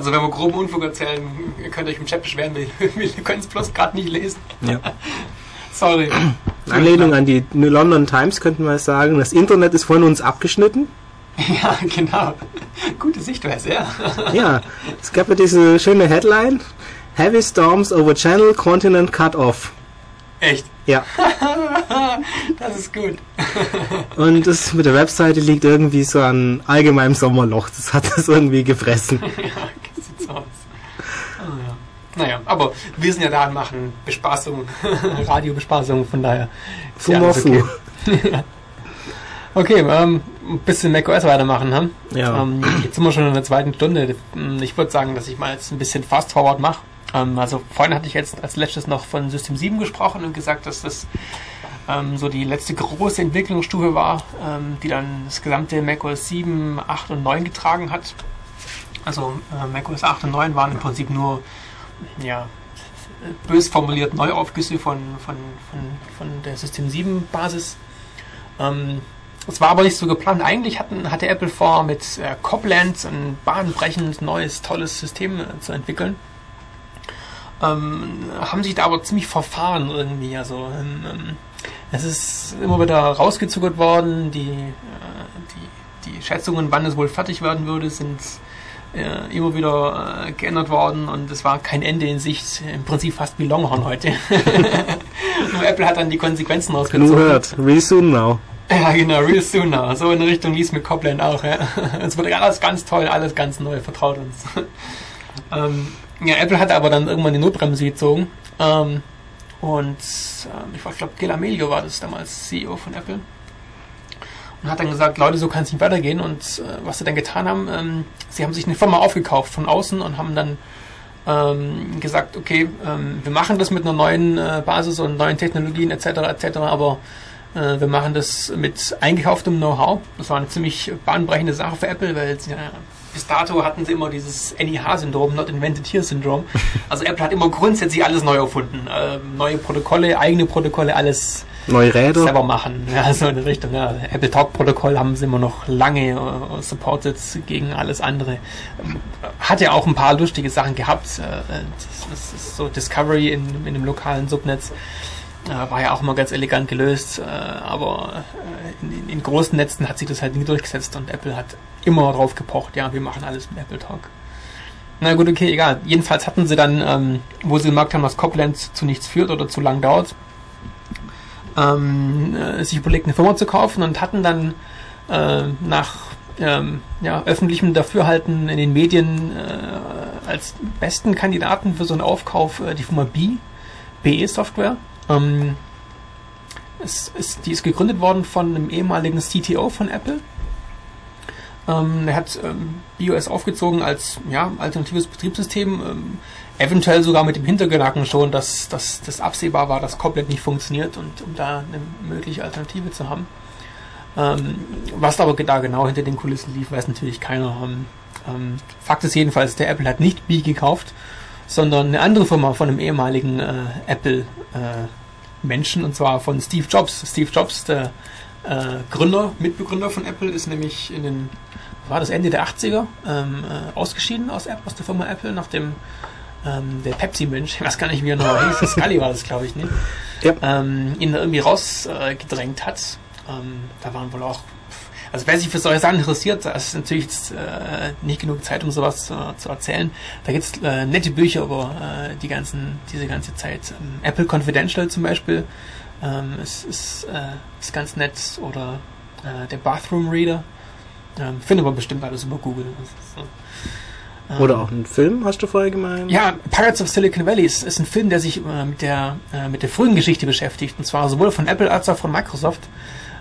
Also wenn wir groben Unfug erzählen, ihr könnt euch im Chat beschweren, wir, wir können es bloß gerade nicht lesen. ja. Sorry. In Anlehnung an die New London Times könnten wir sagen, das Internet ist von uns abgeschnitten. Ja, genau. Gute Sichtweise, ja. Ja, es gab ja diese schöne Headline. Heavy Storms over Channel Continent Cut Off. Echt? Ja. Das ist gut. Und das mit der Webseite liegt irgendwie so an allgemeinem Sommerloch. Das hat das irgendwie gefressen. ja, sieht so aus. Ah, ja. Naja, aber wir sind ja da und machen Bespaßung, Radiobespaßung, von daher. ist ja alles okay. Okay, ähm, ein bisschen macOS weitermachen, haben. Ja. Ähm, jetzt sind wir schon in der zweiten Stunde. Ich würde sagen, dass ich mal jetzt ein bisschen Fast Forward mache. Ähm, also vorhin hatte ich jetzt als letztes noch von System 7 gesprochen und gesagt, dass das ähm, so die letzte große Entwicklungsstufe war, ähm, die dann das gesamte macOS 7, 8 und 9 getragen hat. Also äh, macOS 8 und 9 waren im Prinzip nur ja, bös formuliert Neuaufgüsse von, von, von, von der System 7 Basis. Ähm, es war aber nicht so geplant. Eigentlich hatten, hatte Apple vor, mit äh, Copland ein bahnbrechendes, neues, tolles System äh, zu entwickeln. Ähm, haben sich da aber ziemlich verfahren irgendwie. Also ähm, ähm, es ist immer wieder rausgezuckert worden. Die, äh, die, die Schätzungen, wann es wohl fertig werden würde, sind äh, immer wieder äh, geändert worden und es war kein Ende in Sicht. Im Prinzip fast wie Longhorn heute. Nur Apple hat dann die Konsequenzen Nur ausgezogen. hört. Real soon now. Ja, genau, real soon now. So in Richtung wie es mit Copland auch. Ja. Es wird alles ganz toll, alles ganz neu, vertraut uns. ähm, ja, Apple hat aber dann irgendwann die Notbremse gezogen. Ähm, und ähm, ich glaube, Gil Amelio war das damals CEO von Apple. Und hat dann gesagt, Leute, so kann es nicht weitergehen. Und äh, was sie dann getan haben, ähm, sie haben sich eine Firma aufgekauft von außen und haben dann ähm, gesagt, okay, ähm, wir machen das mit einer neuen äh, Basis und neuen Technologien etc. etc. Aber äh, wir machen das mit eingekauftem Know-how. Das war eine ziemlich bahnbrechende Sache für Apple, weil sie, ja, bis dato hatten sie immer dieses NIH-Syndrom, Not Invented Here-Syndrom. Also Apple hat immer grundsätzlich alles neu erfunden. Ähm, neue Protokolle, eigene Protokolle, alles Neue Räder. selber machen. Ja, so in die Richtung. Ja. Apple Talk Protokoll haben sie immer noch lange äh, supported gegen alles andere. Ähm, Hat ja auch ein paar lustige Sachen gehabt. Äh, das, das ist so Discovery in, in dem lokalen Subnetz. War ja auch immer ganz elegant gelöst, äh, aber äh, in, in großen Netzen hat sich das halt nie durchgesetzt und Apple hat immer drauf gepocht, ja, wir machen alles mit Apple Talk. Na gut, okay, egal. Jedenfalls hatten sie dann, ähm, wo sie gemerkt haben, dass Copland zu nichts führt oder zu lang dauert, ähm, äh, sich überlegt, eine Firma zu kaufen und hatten dann nach ähm, ja, öffentlichem Dafürhalten in den Medien als besten Kandidaten für so einen Aufkauf die Firma B, BE Software. Ähm, es ist, die ist gegründet worden von einem ehemaligen CTO von Apple. Ähm, er hat ähm, BIOS aufgezogen als ja, alternatives Betriebssystem, ähm, eventuell sogar mit dem Hintergedanken schon, dass, das absehbar war, dass Copland nicht funktioniert und um da eine mögliche Alternative zu haben. Ähm, was aber da genau hinter den Kulissen lief, weiß natürlich keiner. Ähm, ähm, Fakt ist jedenfalls, der Apple hat nicht B gekauft, sondern eine andere Firma von einem ehemaligen äh, Apple äh, Menschen und zwar von Steve Jobs. Steve Jobs, der äh, Gründer, Mitbegründer von Apple, ist nämlich in den, war das Ende der 80er, ähm, äh, ausgeschieden aus, App- aus der Firma Apple, nachdem ähm, der Pepsi-Mensch, ich weiß gar nicht, wie er noch hieß, Scully war das, glaube ich, ne? Ja. ähm, ihn irgendwie rausgedrängt äh, hat. Ähm, da waren wohl auch, also wer sich für solche Sachen interessiert, da ist natürlich jetzt, äh, nicht genug Zeit, um sowas äh, zu erzählen. Da gibt's äh, nette Bücher über äh, die ganzen, diese ganze Zeit. Ähm, Apple Confidential zum Beispiel ähm, ist, ist, äh, ist ganz nett oder äh, der Bathroom Reader. Ähm, findet man bestimmt alles über Google. Das so. Ähm, Oder auch ein Film, hast du vorher gemeint? ja, Pirates of Silicon Valley ist, ist ein Film, der sich äh, mit, der, äh, mit der frühen Geschichte beschäftigt. Und zwar sowohl von Apple als auch von Microsoft.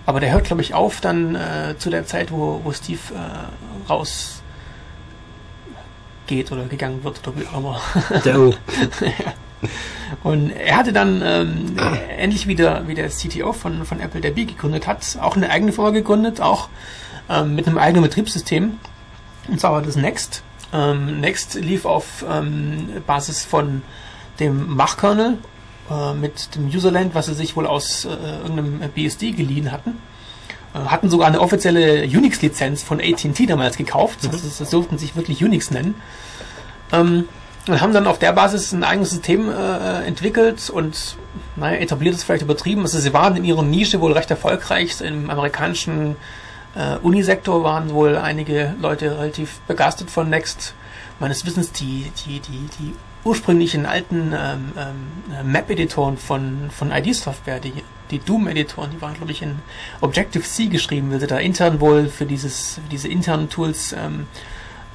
Aber der hört, glaube ich, auf dann äh, zu der Zeit, wo, wo Steve äh, raus geht oder gegangen wird oder wie auch immer. Der O. Und er hatte dann ähm, ähnlich wie der, wie der CTO von, von Apple, der B gegründet hat, auch eine eigene Firma gegründet, auch ähm, mit einem eigenen Betriebssystem. Und zwar war das Next. Ähm, Next lief auf ähm, Basis von dem Mach-Kernel äh, mit dem Userland, was sie sich wohl aus äh, irgendeinem BSD geliehen hatten. Äh, hatten sogar eine offizielle Unix-Lizenz von AT&T damals gekauft. Also sie durften sich wirklich Unix nennen. Ähm, und haben dann auf der Basis ein eigenes System äh, entwickelt und naja, etabliert ist vielleicht übertrieben. Also sie waren in ihrer Nische wohl recht erfolgreich. Im amerikanischen äh, Unisektor waren wohl einige Leute relativ begeistert von Next. Meines Wissens die, die, die, die ursprünglichen alten ähm, ähm, Map-Editoren von, von ID-Software, die, die Doom-Editoren, die waren, glaube ich, in Objective-C geschrieben, weil sie da intern wohl für dieses, diese internen Tools ähm,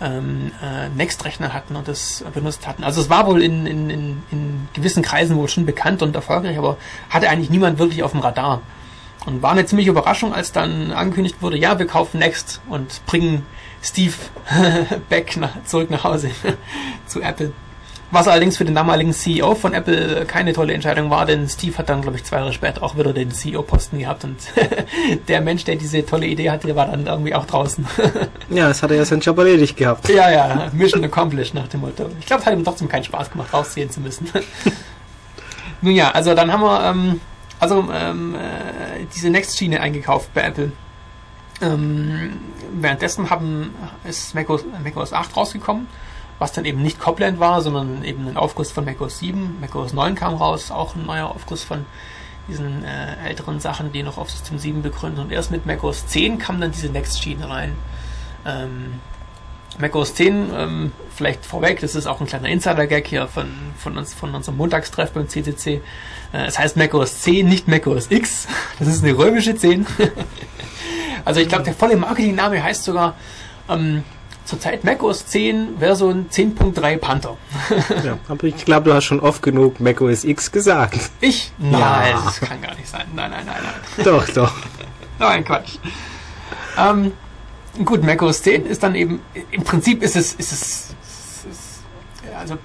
ähm, äh, Next-Rechner hatten und das benutzt hatten. Also es war wohl in, in, in, in gewissen Kreisen wohl schon bekannt und erfolgreich, aber hatte eigentlich niemand wirklich auf dem Radar. Und war eine ziemliche Überraschung, als dann angekündigt wurde, ja, wir kaufen Next und bringen Steve back nach, zurück nach Hause zu Apple. Was allerdings für den damaligen CEO von Apple keine tolle Entscheidung war, denn Steve hat dann, glaube ich, zwei Jahre später auch wieder den CEO-Posten gehabt und der Mensch, der diese tolle Idee hatte, war dann irgendwie auch draußen. ja, es hat er ja seinen Job erledigt gehabt. Ja, ja, Mission accomplished nach dem Motto. Ich glaube, es hat ihm trotzdem keinen Spaß gemacht, rausziehen zu müssen. Nun ja, also dann haben wir ähm, also ähm, äh, diese Next-Schiene eingekauft bei Apple. Ähm, währenddessen haben, ist macOS, macOS 8 rausgekommen was dann eben nicht Copland war, sondern eben ein Aufguss von macOS 7. macOS 9 kam raus, auch ein neuer Aufguss von diesen äh, älteren Sachen, die noch auf System 7 begründen. Und erst mit macOS 10 kam dann diese Next-Schiene rein. Ähm, macOS 10, ähm, vielleicht vorweg, das ist auch ein kleiner Insider-Gag hier von, von, uns, von unserem Montagstreff beim CCC. Äh, es heißt macOS 10, nicht macOS X. Das ist eine römische 10. also ich glaube, der volle Marketingname heißt sogar ähm, zurzeit macOS 10 Version 10.3 Panther. ja, aber ich glaube, du hast schon oft genug macOS X gesagt. Ich? Nein, ja. das kann gar nicht sein. Nein, nein, nein, nein. Doch, doch. nein, Quatsch. Ähm, gut, macOS 10 ist dann eben, im Prinzip ist es, ist es, also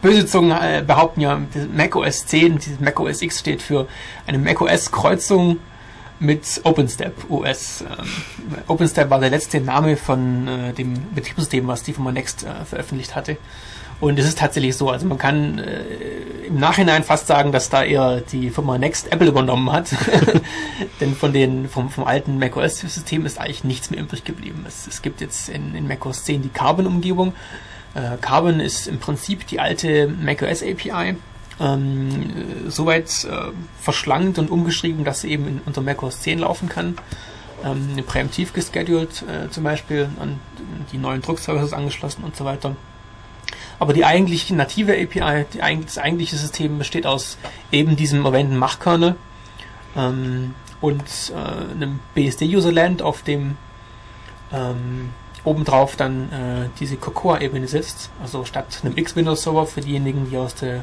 böse Zungen äh, behaupten ja, macOS 10, dieses macOS X steht für eine macOS Kreuzung mit OpenStep OS. Ähm, OpenStep war der letzte Name von äh, dem Betriebssystem, was die Firma Next äh, veröffentlicht hatte. Und es ist tatsächlich so. Also man kann äh, im Nachhinein fast sagen, dass da eher die Firma Next Apple übernommen hat. Denn von den, vom, vom alten macOS-System ist eigentlich nichts mehr übrig geblieben. Es, es gibt jetzt in, in macOS 10 die Carbon-Umgebung. Äh, Carbon ist im Prinzip die alte macOS API ähm, soweit äh, verschlankt und umgeschrieben, dass sie eben in, unter macOS 10 laufen kann. Ähm, präemptiv gescheduled äh, zum Beispiel an die neuen Druckservices angeschlossen und so weiter. Aber die eigentliche native API, die, das eigentliche System besteht aus eben diesem erwähnten Mach-Kernel ähm, und äh, einem BSD-Userland, auf dem ähm, obendrauf dann äh, diese Cocoa-Ebene sitzt. Also statt einem X-Windows-Server für diejenigen, die aus der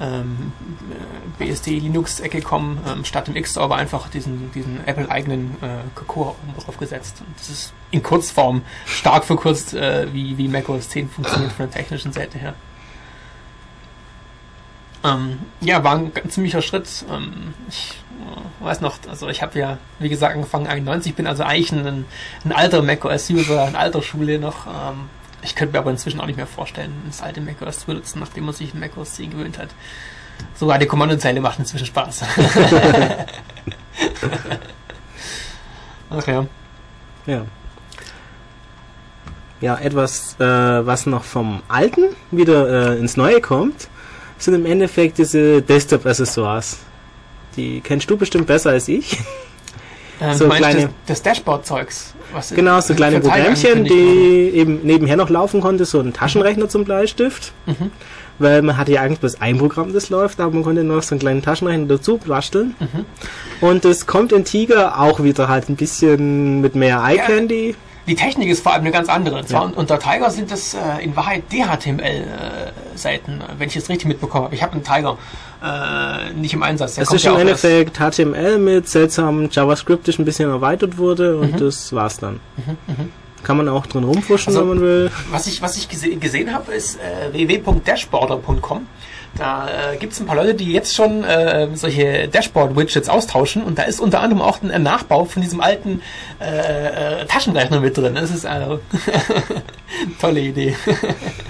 ähm, BSD Linux-Ecke kommen, ähm, statt dem X aber einfach diesen, diesen Apple-eigenen äh, Cocoa drauf gesetzt. Und das ist in Kurzform stark verkürzt, äh, wie, wie macOS 10 funktioniert von der technischen Seite her. Ähm, ja, war ein, ein ziemlicher Schritt. Ähm, ich äh, weiß noch, also ich habe ja, wie gesagt, angefangen 91, bin also eigentlich ein, ein alter macOS-User, ein alter Schule noch. Ähm, ich könnte mir aber inzwischen auch nicht mehr vorstellen, das alte macOS zu benutzen, nachdem man sich an macOS 10 gewöhnt hat. Sogar die Kommandozeile macht inzwischen Spaß. Ach ja. Ja. Ja, etwas, äh, was noch vom Alten wieder äh, ins Neue kommt, sind im Endeffekt diese Desktop-Accessoires. Die kennst du bestimmt besser als ich. Ähm, so kleine, das, das Dashboard-Zeugs. Genau, so kleine Programmchen, die eben nebenher noch laufen konnte, so ein Taschenrechner zum Bleistift. Mhm. Weil man hatte ja eigentlich bloß ein Programm, das läuft, aber man konnte noch so einen kleinen Taschenrechner dazu basteln. Mhm. Und es kommt in Tiger auch wieder halt ein bisschen mit mehr Eye Candy. Ja die Technik ist vor allem eine ganz andere. Und zwar ja. unter Tiger sind das äh, in Wahrheit DHTML-Seiten, äh, wenn ich es richtig mitbekommen habe. Ich habe einen Tiger äh, nicht im Einsatz. Der es ist im Endeffekt HTML mit seltsamen JavaScript, ein bisschen erweitert wurde und mhm. das war's dann. Mhm, mh. Kann man auch drin rumfuschen, also, wenn man will. Was ich, was ich gese gesehen habe, ist äh, www.dashboarder.com. Da äh, gibt es ein paar Leute, die jetzt schon äh, solche Dashboard-Widgets austauschen und da ist unter anderem auch ein, Nachbau von diesem alten äh, äh, Taschenrechner mit drin. Das ist eine tolle Idee.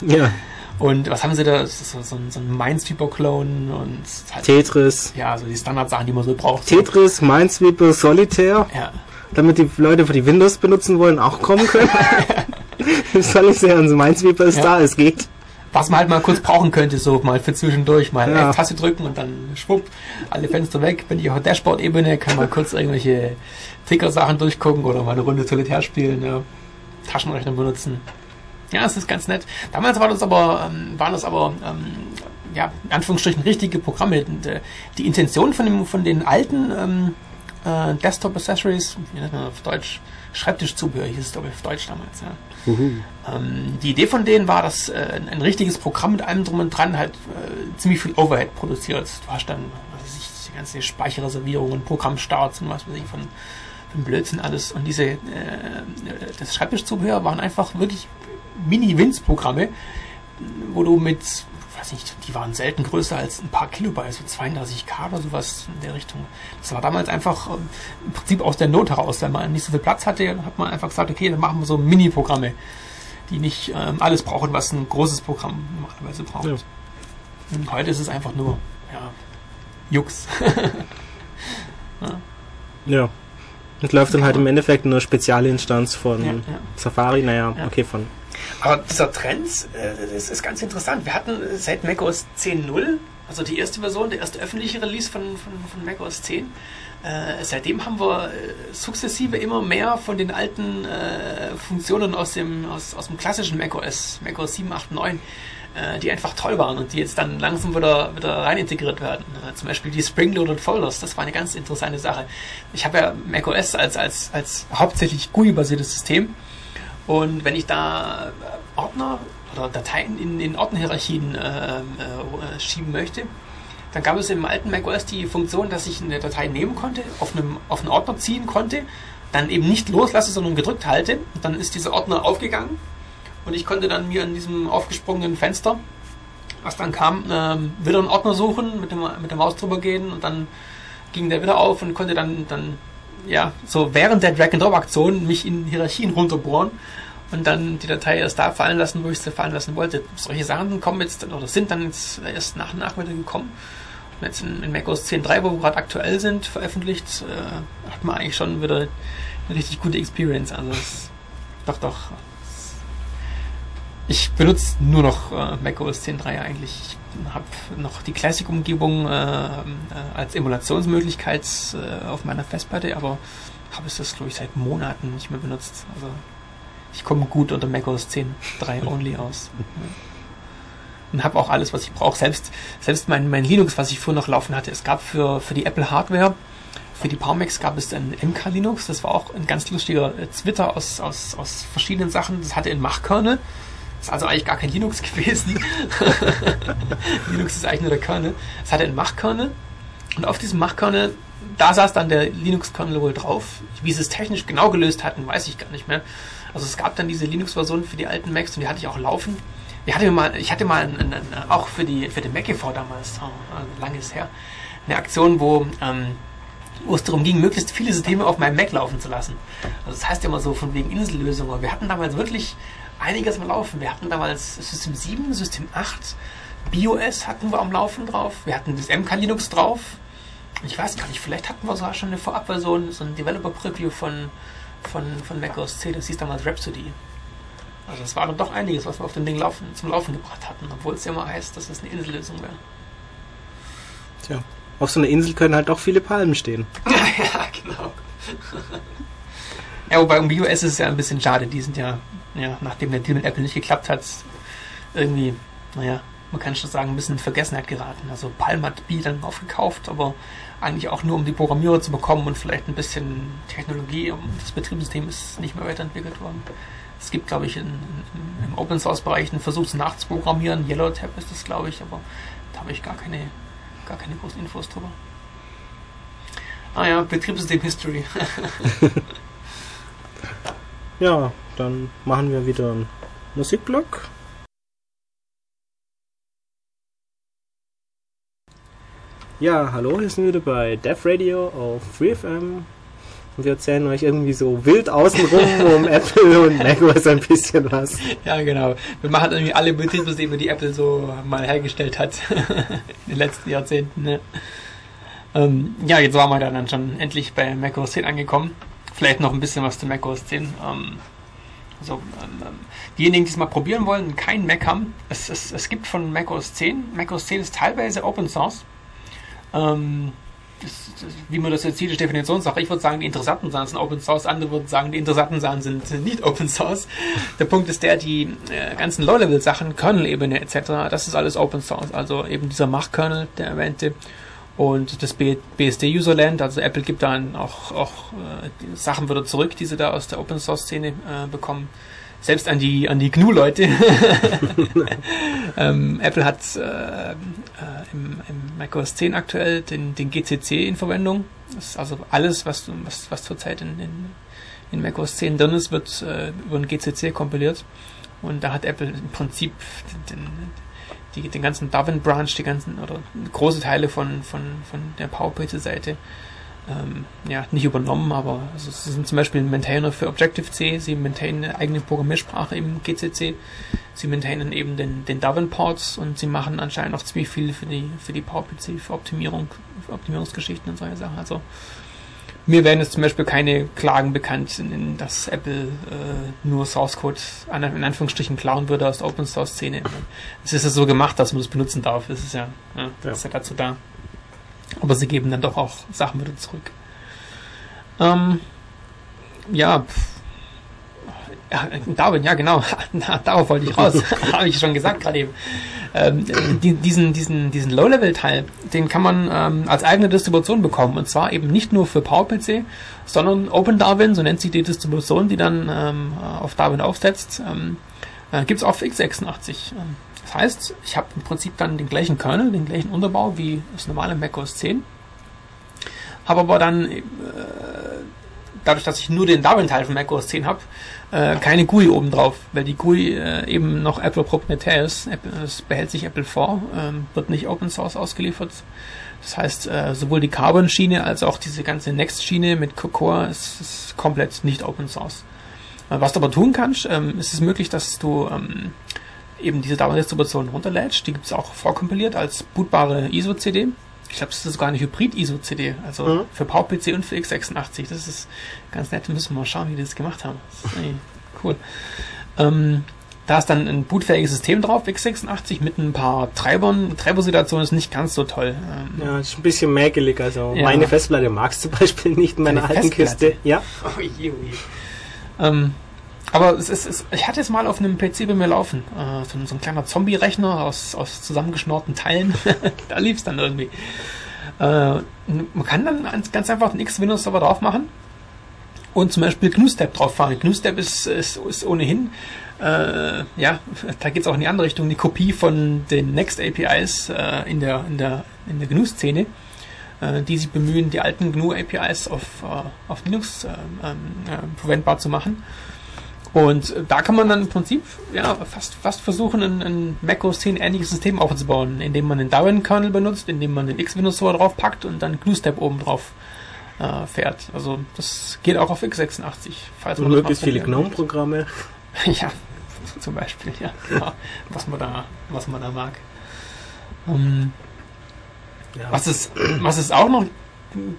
ja. Und was haben sie da? So, so, so ein Minesweeper-Clone und halt, Tetris. Ja, so die Standardsachen, die man so braucht. Tetris, Minesweeper, Solitaire. Ja. Damit die Leute, die Windows benutzen wollen, auch kommen können. Solitaire und Minesweeper ist ja. da, es geht was man halt mal kurz brauchen könnte, so mal für zwischendurch, mal ja. F-Taste drücken und dann schwupp, alle Fenster weg. Bin ich auf der Dashboard-Ebene, kann mal kurz irgendwelche Ticker-Sachen durchgucken oder mal eine Runde Solitär spielen, ja. Taschenrechner benutzen. Ja, es ist ganz nett. Damals war das aber, ähm, waren das aber ähm, ja, in Anführungsstrichen richtige Programme. Die Intention von, dem, von den alten ähm, äh, Desktop Accessories, wie nennt man auf Deutsch, Schreibtischzubehör hieß es, glaube ich, auf Deutsch damals. Ja. Ähm, die Idee von denen war, dass äh, ein, ein, richtiges Programm mit allem drum und dran halt äh, ziemlich viel Overhead produziert. Du hast dann, was weiß ich, die ganze Speicherreservierung und Programmstarts und was weiß ich von, von Blödsinn alles. Und diese, äh, das Schreibtischzubehör waren einfach wirklich Mini-Wins-Programme, wo du mit weiß nicht, die waren selten größer als ein paar Kilobyte, so 32K oder sowas in der Richtung. Das war damals einfach ähm, im Prinzip aus der Not heraus, wenn man nicht so viel Platz hatte, hat man einfach gesagt, okay, dann machen wir so Mini-Programme, die nicht ähm, alles brauchen, was ein großes Programm normalerweise braucht. Ja. Und heute ist es einfach nur, ja, Jux. ja. ja. Das läuft dann halt im Endeffekt eine Spezialinstanz von ja, ja. Safari, naja, ja. okay, von aber dieser Trend, äh, das ist ganz interessant. Wir hatten seit macOS 10.0, also die erste Version, der erste öffentliche Release von, von, von macOS 10, äh, seitdem haben wir äh, sukzessive immer mehr von den alten äh, Funktionen aus dem, aus, aus dem klassischen macOS, macOS 7, 8, 9, äh, die einfach toll waren und die jetzt dann langsam wieder, wieder rein integriert werden. Äh, zum Beispiel die Spring-Loaded Folders, das war eine ganz interessante Sache. Ich habe ja macOS als, als, als hauptsächlich GUI-basiertes System und wenn ich da äh, Ordner oder Dateien in, in Ordnerhierarchien äh, äh, schieben möchte, dann gab es im alten macOS die Funktion, dass ich eine Datei nehmen konnte, auf, einem, auf einen Ordner ziehen konnte, dann eben nicht loslasse, sondern gedrückt halte. Dann ist dieser Ordner aufgegangen und ich konnte dann mir in diesem aufgesprungenen Fenster, was dann kam, ähm, wieder einen Ordner suchen, mit, dem, mit der Maus drüber gehen und dann ging der wieder auf und konnte dann, dann ja, so während der Drag-and-Drop-Aktion mich in Hierarchien runterbohren und dann die Datei erst da fallen lassen, wo ich sie fallen lassen wollte. Solche Sachen kommen jetzt oder sind dann jetzt erst nach und nach wieder gekommen. Und jetzt in, in macOS 10.3, wo wir gerade aktuell sind, veröffentlicht, äh, hat man eigentlich schon wieder eine richtig gute Experience. Also es, doch, doch. Ich benutze nur noch äh, macOS 10.3 eigentlich. Ich habe noch die Classic-Umgebung äh, äh, als Emulationsmöglichkeit äh, auf meiner Festplatte, aber habe es das, glaube ich, seit Monaten nicht mehr benutzt. Also ich komme gut unter macOS 10.3 only aus. Und habe auch alles, was ich brauche. Selbst, selbst mein, mein Linux, was ich vorher noch laufen hatte, es gab für, für die Apple Hardware, für die PowerMacs gab es ein MK Linux. Das war auch ein ganz lustiger äh, Twitter aus, aus, aus verschiedenen Sachen. Das hatte einen Mach-Kernel. Das ist also eigentlich gar kein Linux gewesen. Linux ist eigentlich nur der Kernel. Es hatte einen Mach-Kernel. Und auf diesem Mach-Kernel, da saß dann der Linux-Kernel wohl drauf. Wie sie es technisch genau gelöst hatten, weiß ich gar nicht mehr. Also es gab dann diese Linux-Version für die alten Macs und die hatte ich auch laufen. Ich hatte mal, ich hatte mal einen, einen, auch für die für den McAfee damals, oh, langes her, eine Aktion, wo ähm, wo es darum ging, möglichst viele Systeme auf meinem Mac laufen zu lassen. Also das heißt ja immer so von wegen Insellösungen. Wir hatten damals wirklich einiges am Laufen. Wir hatten damals System 7, System 8, BIOS hatten wir am Laufen drauf. Wir hatten das MK Linux drauf. Ich weiß gar nicht, vielleicht hatten wir sogar schon eine Vorabversion, so ein Developer-Preview von von, von Mac OS X, das hieß damals Rhapsody. Also es war dann doch einiges, was wir auf dem Ding laufen, zum Laufen gebracht hatten, obwohl es ja immer heißt, dass es eine Insellösung wäre. Tja, auf so einer Insel können halt auch viele Palmen stehen. ja, genau. ja, wobei um BIOS ist es ja ein bisschen schade, die sind ja, ja, nachdem der Deal mit Apple nicht geklappt hat, irgendwie, naja, man kann schon sagen, ein bisschen in Vergessenheit geraten. Also Palm hat B dann aufgekauft, aber eigentlich auch nur um die Programmierer zu bekommen und vielleicht ein bisschen Technologie. Das Betriebssystem ist nicht mehr weiterentwickelt worden. Es gibt, glaube ich, in, in, im Open Source Bereich einen Versuch nachzuprogrammieren. Yellowtab ist das, glaube ich, aber da habe ich gar keine, gar keine großen Infos drüber. Ah ja, Betriebssystem History. ja, dann machen wir wieder einen Musikblock. Ja, hallo, hier sind wir wieder bei Dev Radio auf 3FM. Und wir erzählen euch irgendwie so wild außenrum um Apple und macOS ein bisschen was. Ja, genau. Wir machen irgendwie alle Betriebssysteme, die Apple so mal hergestellt hat in den letzten Jahrzehnten. Ne? Ähm, ja, jetzt waren wir dann schon endlich bei macOS 10 angekommen. Vielleicht noch ein bisschen was zu macOS 10. Ähm, also, ähm, diejenigen, die es mal probieren wollen, keinen Mac haben, es, es, es gibt von macOS 10, macOS 10 ist teilweise Open Source. Ähm, das, das, wie man das jetzt sieht, ist Definitionssache. Ich würde sagen, die interessanten Sachen sind Open Source, andere würden sagen, die interessanten Sachen sind nicht Open Source. Der Punkt ist der, die äh, ganzen Low-Level-Sachen, Kernel-Ebene etc., das ist alles Open Source. Also eben dieser Mach-Kernel, der erwähnte, und das BSD-Userland, also Apple gibt dann auch, auch äh, Sachen wieder zurück, die sie da aus der Open Source-Szene äh, bekommen selbst an die an die GNU-Leute. ähm, Apple hat äh, äh, im, im Mac OS 10 aktuell den, den GCC in Verwendung. Das ist also alles, was, was, was zurzeit in, in, in Mac OS 10 drin ist, wird äh, über den GCC kompiliert. Und da hat Apple im Prinzip den, die, den ganzen Darwin Branch, die ganzen oder große Teile von, von, von der PowerPoint-Seite ähm, ja, nicht übernommen, aber also sie sind zum Beispiel ein Maintainer für Objective-C, sie maintainen eine eigene Programmiersprache im GCC, sie maintainen eben den, den Darwin-Ports und sie machen anscheinend auch ziemlich viel für die, für die PowerPC, für Optimierung, für Optimierungsgeschichten und solche Sachen. Also mir werden jetzt zum Beispiel keine Klagen bekannt, in, dass Apple äh, nur Source Code an, in Anführungsstrichen klauen würde aus der Open Source Szene. Es ist ja so gemacht, dass man das benutzen darf. Es ist ja, ja, ja. ist ja dazu da. Aber sie geben dann doch auch Sachen wieder zurück. Ähm, ja, ja, Darwin, ja genau, darauf wollte ich raus, habe ich schon gesagt gerade eben. Ähm, die, diesen diesen, diesen Low-Level-Teil, den kann man ähm, als eigene Distribution bekommen. Und zwar eben nicht nur für PowerPC, sondern OpenDarwin, so nennt sich die Distribution, die dann ähm, auf Darwin aufsetzt, ähm, äh, gibt es auch für x86. Das heißt, ich habe im Prinzip dann den gleichen Kernel, den gleichen Unterbau wie das normale Mac OS 10. Habe aber dann, äh, dadurch, dass ich nur den Darwin-Teil von Mac OS 10 habe, äh, keine GUI oben drauf, weil die GUI äh, eben noch Apple proprietär ist. Es behält sich Apple vor, ähm, wird nicht Open Source ausgeliefert. Das heißt, äh, sowohl die Carbon-Schiene als auch diese ganze Next-Schiene mit Cocoa ist, ist komplett nicht Open Source. Äh, was du aber tun kannst, ähm, ist es möglich, dass du ähm, eben diese Distribution runterlädst. Die gibt es auch vorkompiliert als bootbare ISO-CD. Ich glaube, das ist sogar eine Hybrid-ISO-CD, also mhm. für PowerPC und für x86. Das ist ganz nett. Müssen wir mal schauen, wie die das gemacht haben. Das cool. Ähm, da ist dann ein bootfähiges System drauf, x86, mit ein paar Treibern. Treibersituation ist nicht ganz so toll. Ähm, ja, ist ein bisschen mäkelig. Also ja. meine Festplatte mag es zum Beispiel nicht in meiner alten Kiste. Ja. Oh, je, oh je. Ähm, aber es ist, es, ich hatte es mal auf einem PC bei mir laufen. Äh, so, so, ein kleiner Zombie-Rechner aus, aus zusammengeschnorten Teilen. da lief es dann irgendwie. Äh, man kann dann ganz einfach einen X-Windows-Server drauf machen und zum Beispiel GNU-Step drauf fahren. GNU-Step ist, ist, ist ohnehin, äh, ja, da geht es auch in die andere Richtung, die Kopie von den Next-APIs äh, in der, in der, in der GNU-Szene äh, die sich bemühen, die alten GNU-APIs auf, äh, auf Linux äh, äh, verwendbar zu machen. Und da kann man dann im Prinzip ja, fast, fast versuchen, ein, ein Mac OS 10 ähnliches System aufzubauen, indem man den Darwin-Kernel benutzt, indem man den X-Windows-Server drauf packt und dann GNU-Step oben drauf äh, fährt. Also das geht auch auf x86. Falls und möglichst viele GNOME-Programme. ja, zum Beispiel, ja. ja. was, man da, was man da mag. Um, ähm, ja. was, es, was es auch noch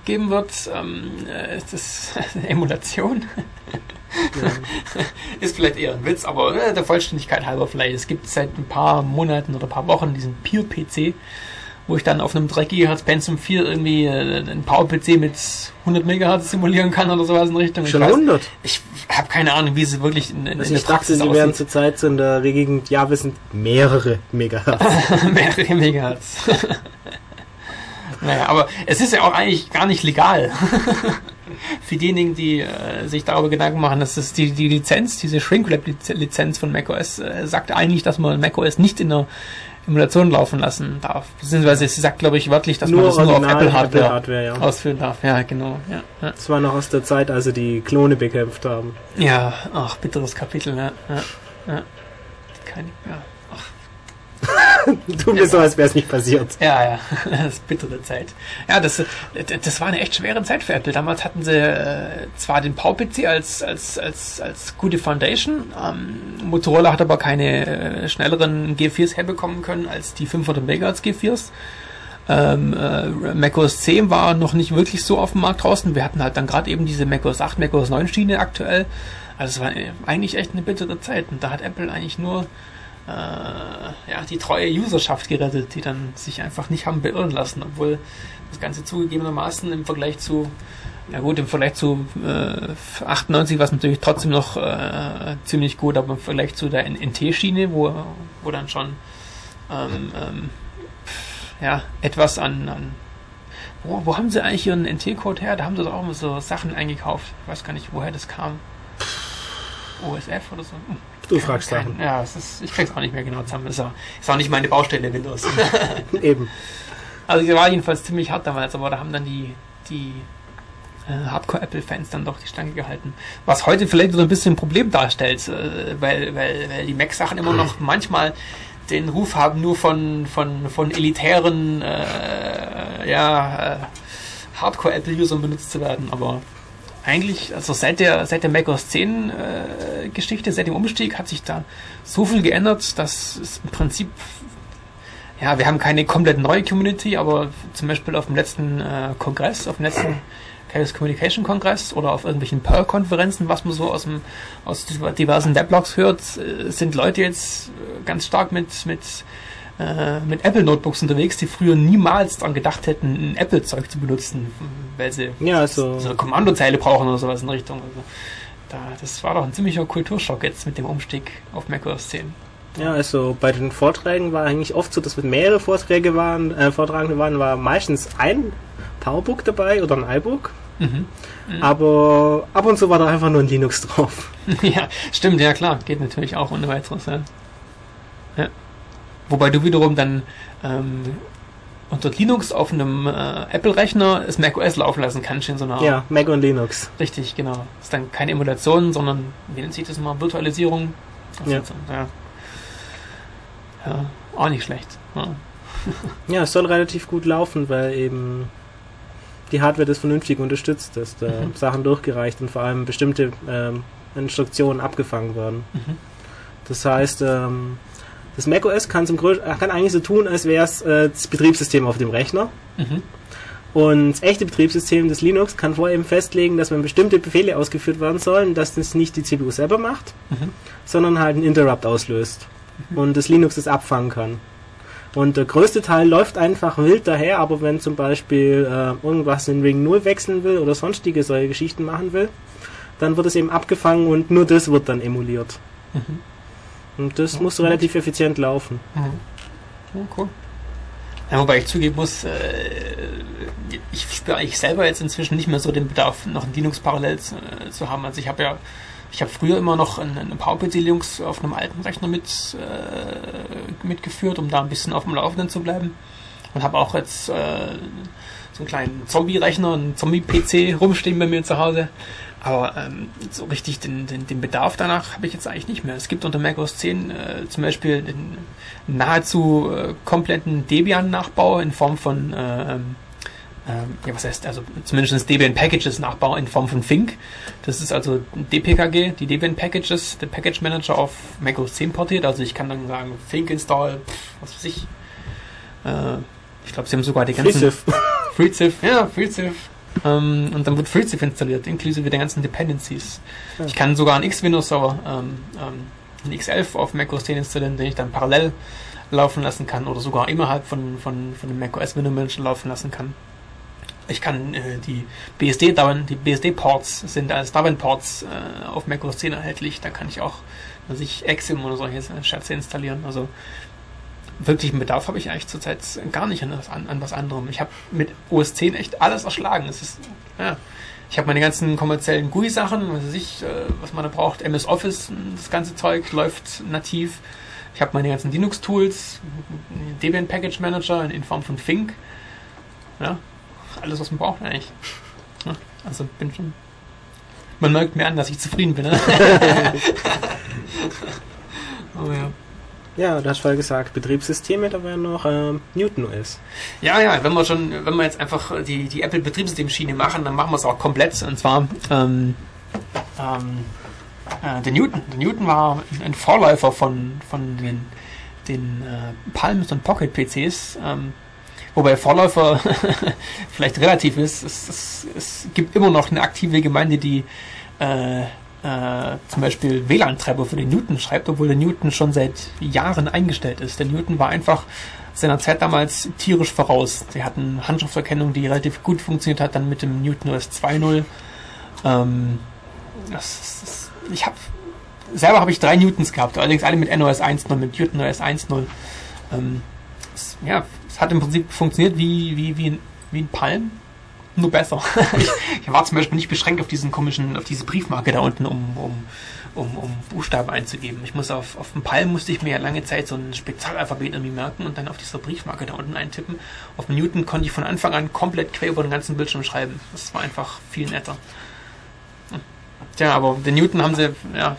geben wird, ähm, äh, ist das Emulation. ist vielleicht eher ein Witz, aber äh, der Vollständigkeit halber vielleicht. Es gibt seit ein paar Monaten oder ein paar Wochen diesen Peer-PC, wo ich dann auf einem 3 GHz Pentium 4 irgendwie äh, einen Power-PC mit 100 MHz simulieren kann oder sowas in Richtung. Schon ich 100? Ich habe keine Ahnung, wie sie wirklich in, in, also in der Praxis Die werden zurzeit so in der Gegend, ja, wir sind mehrere Megahertz. mehrere Megahertz. naja, aber es ist ja auch eigentlich gar nicht legal für diejenigen, die äh, sich darüber Gedanken machen, dass es die, die Lizenz, diese Shrinkwrap-Lizenz von macOS, äh, sagt eigentlich, dass man macOS nicht in der Emulation laufen lassen darf. Beziehungsweise sie sagt, glaube ich, wörtlich, dass nur man das nur auf Apple-Hardware Apple Hardware, ja. ausführen darf. Ja, genau. Ja, ja. Das war noch aus der Zeit, als sie die Klone bekämpft haben. Ja, ach, bitteres Kapitel. Ja, ja, ja. Keine, ja. Tun wir so, als wäre es nicht passiert. Ja, ja, das ist bittere Zeit. Ja, das, das war eine echt schwere Zeit für Apple. Damals hatten sie äh, zwar den PowerPC als, als, als, als gute Foundation, ähm, Motorola hat aber keine äh, schnelleren G4s herbekommen können als die 500 MHz G4s. Ähm, äh, macOS 10 war noch nicht wirklich so auf dem Markt draußen. Wir hatten halt dann gerade eben diese macOS 8, macOS 9 Schiene aktuell. Also es war äh, eigentlich echt eine bittere Zeit. Und da hat Apple eigentlich nur äh, ja, die treue Userschaft gerettet, die dann sich einfach nicht haben beirren lassen, obwohl das Ganze zugegebenermaßen im Vergleich zu, ja gut, im Vergleich zu äh, 98 war es natürlich trotzdem noch äh, ziemlich gut, aber im Vergleich zu der NT-Schiene, wo, wo dann schon ähm, ähm, ja, etwas an, an wo, wo haben sie eigentlich ihren NT-Code her? Da haben sie doch auch mal so Sachen eingekauft. Ich weiß gar nicht, woher das kam. OSF oder so. Hm. Du fragst Sachen. Ja, es ist, ich krieg's auch nicht mehr genau zusammen. Ist auch, ist auch nicht meine Baustelle Windows. Eben. Also die war jedenfalls ziemlich hart damals, aber da haben dann die, die äh, Hardcore-Apple-Fans dann doch die Stange gehalten. Was heute vielleicht wieder ein bisschen ein Problem darstellt, äh, weil, weil, weil die Mac-Sachen immer noch manchmal den Ruf haben, nur von, von, von elitären äh, ja, äh, Hardcore-Apple-Usern benutzt zu werden, aber eigentlich, also seit der, seit der Mac OS 10 äh, Geschichte, seit dem Umstieg hat sich da so viel geändert, dass es im Prinzip, ja, wir haben keine komplett neue Community, aber zum Beispiel auf dem letzten äh, Kongress, auf dem letzten Chaos Communication Kongress oder auf irgendwelchen Perl-Konferenzen, was man so aus, dem, aus diversen Weblogs hört, äh, sind Leute jetzt äh, ganz stark mit, mit äh, mit Apple Notebooks unterwegs, die früher niemals daran gedacht hätten, ein Apple-Zeug zu benutzen, weil sie ja, also so eine Kommandozeile brauchen oder sowas in Richtung. Also, da, das war doch ein ziemlicher Kulturschock jetzt mit dem Umstieg auf macOS 10. Ja, also bei den Vorträgen war eigentlich oft so, dass mit mehrere Vorträge waren, äh, Vortragende waren, war meistens ein Powerbook dabei oder ein iBook. Mhm. Mhm. Aber ab und zu war da einfach nur ein Linux drauf. ja, stimmt, ja klar, geht natürlich auch ohne weiteres. Ja. ja. Wobei du wiederum dann ähm, unter Linux auf einem äh, Apple-Rechner das macOS laufen lassen kannst in so einer. Ja, Mac und Linux. Richtig, genau. Das ist dann keine Emulation, sondern, wie nennt sich das mal, Virtualisierung. Ja. So, ja. ja. auch nicht schlecht. Ja. ja, es soll relativ gut laufen, weil eben die Hardware das vernünftig unterstützt, dass da mhm. Sachen durchgereicht und vor allem bestimmte ähm, Instruktionen abgefangen werden. Mhm. Das heißt, ähm, das macOS kann, zum kann eigentlich so tun, als wäre es äh, das Betriebssystem auf dem Rechner. Mhm. Und das echte Betriebssystem des Linux kann vorher eben festlegen, dass wenn bestimmte Befehle ausgeführt werden sollen, dass das nicht die CPU selber macht, mhm. sondern halt einen Interrupt auslöst. Mhm. Und das Linux das abfangen kann. Und der größte Teil läuft einfach wild daher, aber wenn zum Beispiel äh, irgendwas in Ring 0 wechseln will oder sonstige solche Geschichten machen will, dann wird es eben abgefangen und nur das wird dann emuliert. Mhm. Und das ja, muss gut. relativ effizient laufen. Ja, cool. Ja, wobei ich zugeben muss, äh, ich spüre eigentlich selber jetzt inzwischen nicht mehr so den Bedarf, noch ein Linux parallel zu, äh, zu haben. Also ich habe ja, ich habe früher immer noch einen, einen PowerPC Linux auf einem alten Rechner mit, äh, mitgeführt, um da ein bisschen auf dem Laufenden zu bleiben. Und habe auch jetzt äh, so einen kleinen Zombie-Rechner, einen Zombie-PC rumstehen bei mir zu Hause. Aber ähm, so richtig den, den, den Bedarf danach habe ich jetzt eigentlich nicht mehr. Es gibt unter macOS 10 äh, zum Beispiel den nahezu äh, kompletten Debian-Nachbau in Form von, äh, ähm, ja was heißt, also zumindest Debian Packages Nachbau in Form von Fink. Das ist also DPKG, die Debian Packages, der Package Manager auf macOS 10 portiert. Also ich kann dann sagen, Fink install, was weiß ich. Äh, ich glaube, sie haben sogar die ganzen... FreeZiff. FreeZiff, ja, FreeZiff ähm, und dann wird FreeZiff installiert, inklusive der ganzen Dependencies. Ja. Ich kann sogar einen X-Windows-Server, ähm, ähm, einen X11 auf macOS 10 installieren, den ich dann parallel laufen lassen kann oder sogar innerhalb von, von, von dem macOS Window Manager laufen lassen kann. Ich kann äh, die BSD die BSD-Ports sind als Darwin-Ports äh, auf macOS 10 erhältlich. Da kann ich auch, also ich Exim oder solche Scherze installieren. Also wirklichen Bedarf habe ich eigentlich zurzeit gar nicht an, an, an was anderem. Ich habe mit OS 10 echt alles erschlagen. Es ist, ja, ich habe meine ganzen kommerziellen GUI-Sachen, was, ich, äh, was man da braucht, MS Office, das ganze Zeug läuft nativ. Ich habe meine ganzen Linux-Tools, Debian Package Manager in, in, Form von Fink. Ja, alles, was man braucht eigentlich. Ja, also bin schon. Man merkt mir an, dass ich zufrieden bin. Ne? oh ja. Ja, hast vorher gesagt, Betriebssysteme, da wäre noch äh, Newton OS. Ja, ja, wenn wir schon, wenn wir jetzt einfach die, die Apple Betriebssystemschiene machen, dann machen wir es auch komplett. Und zwar ähm, ähm, äh, der Newton. Der Newton war ein Vorläufer von, von den, den äh, Palms und Pocket PCs. Ähm, wobei Vorläufer vielleicht relativ ist. Es, es, es, gibt immer noch eine aktive Gemeinde, die äh, äh, zum Beispiel WLAN-Treiber für den Newton schreibt, obwohl der Newton schon seit Jahren eingestellt ist. Der Newton war einfach seiner Zeit damals tierisch voraus. Sie hatten Handschrifterkennung, die relativ gut funktioniert hat, dann mit dem Newton OS 2.0. Ähm, das, das, ich habe selber habe ich drei Newtons gehabt, allerdings alle mit NOS 1.0, mit Newton OS 1.0. Ähm, es, ja, es hat im Prinzip funktioniert wie, wie, wie, ein, wie ein Palm, nur besser. ich, ich, war zum Beispiel nicht beschränkt auf diesen komischen, auf diese Briefmarke da unten, um, um, um, um Buchstaben einzugeben. Ich muss auf, auf dem Palm musste ich mir ja lange Zeit so ein Spezialalphabet irgendwie merken und dann auf dieser Briefmarke da unten eintippen. Auf Newton konnte ich von Anfang an komplett quer über den ganzen Bildschirm schreiben. Das war einfach viel netter. Tja, aber den Newton haben sie ja,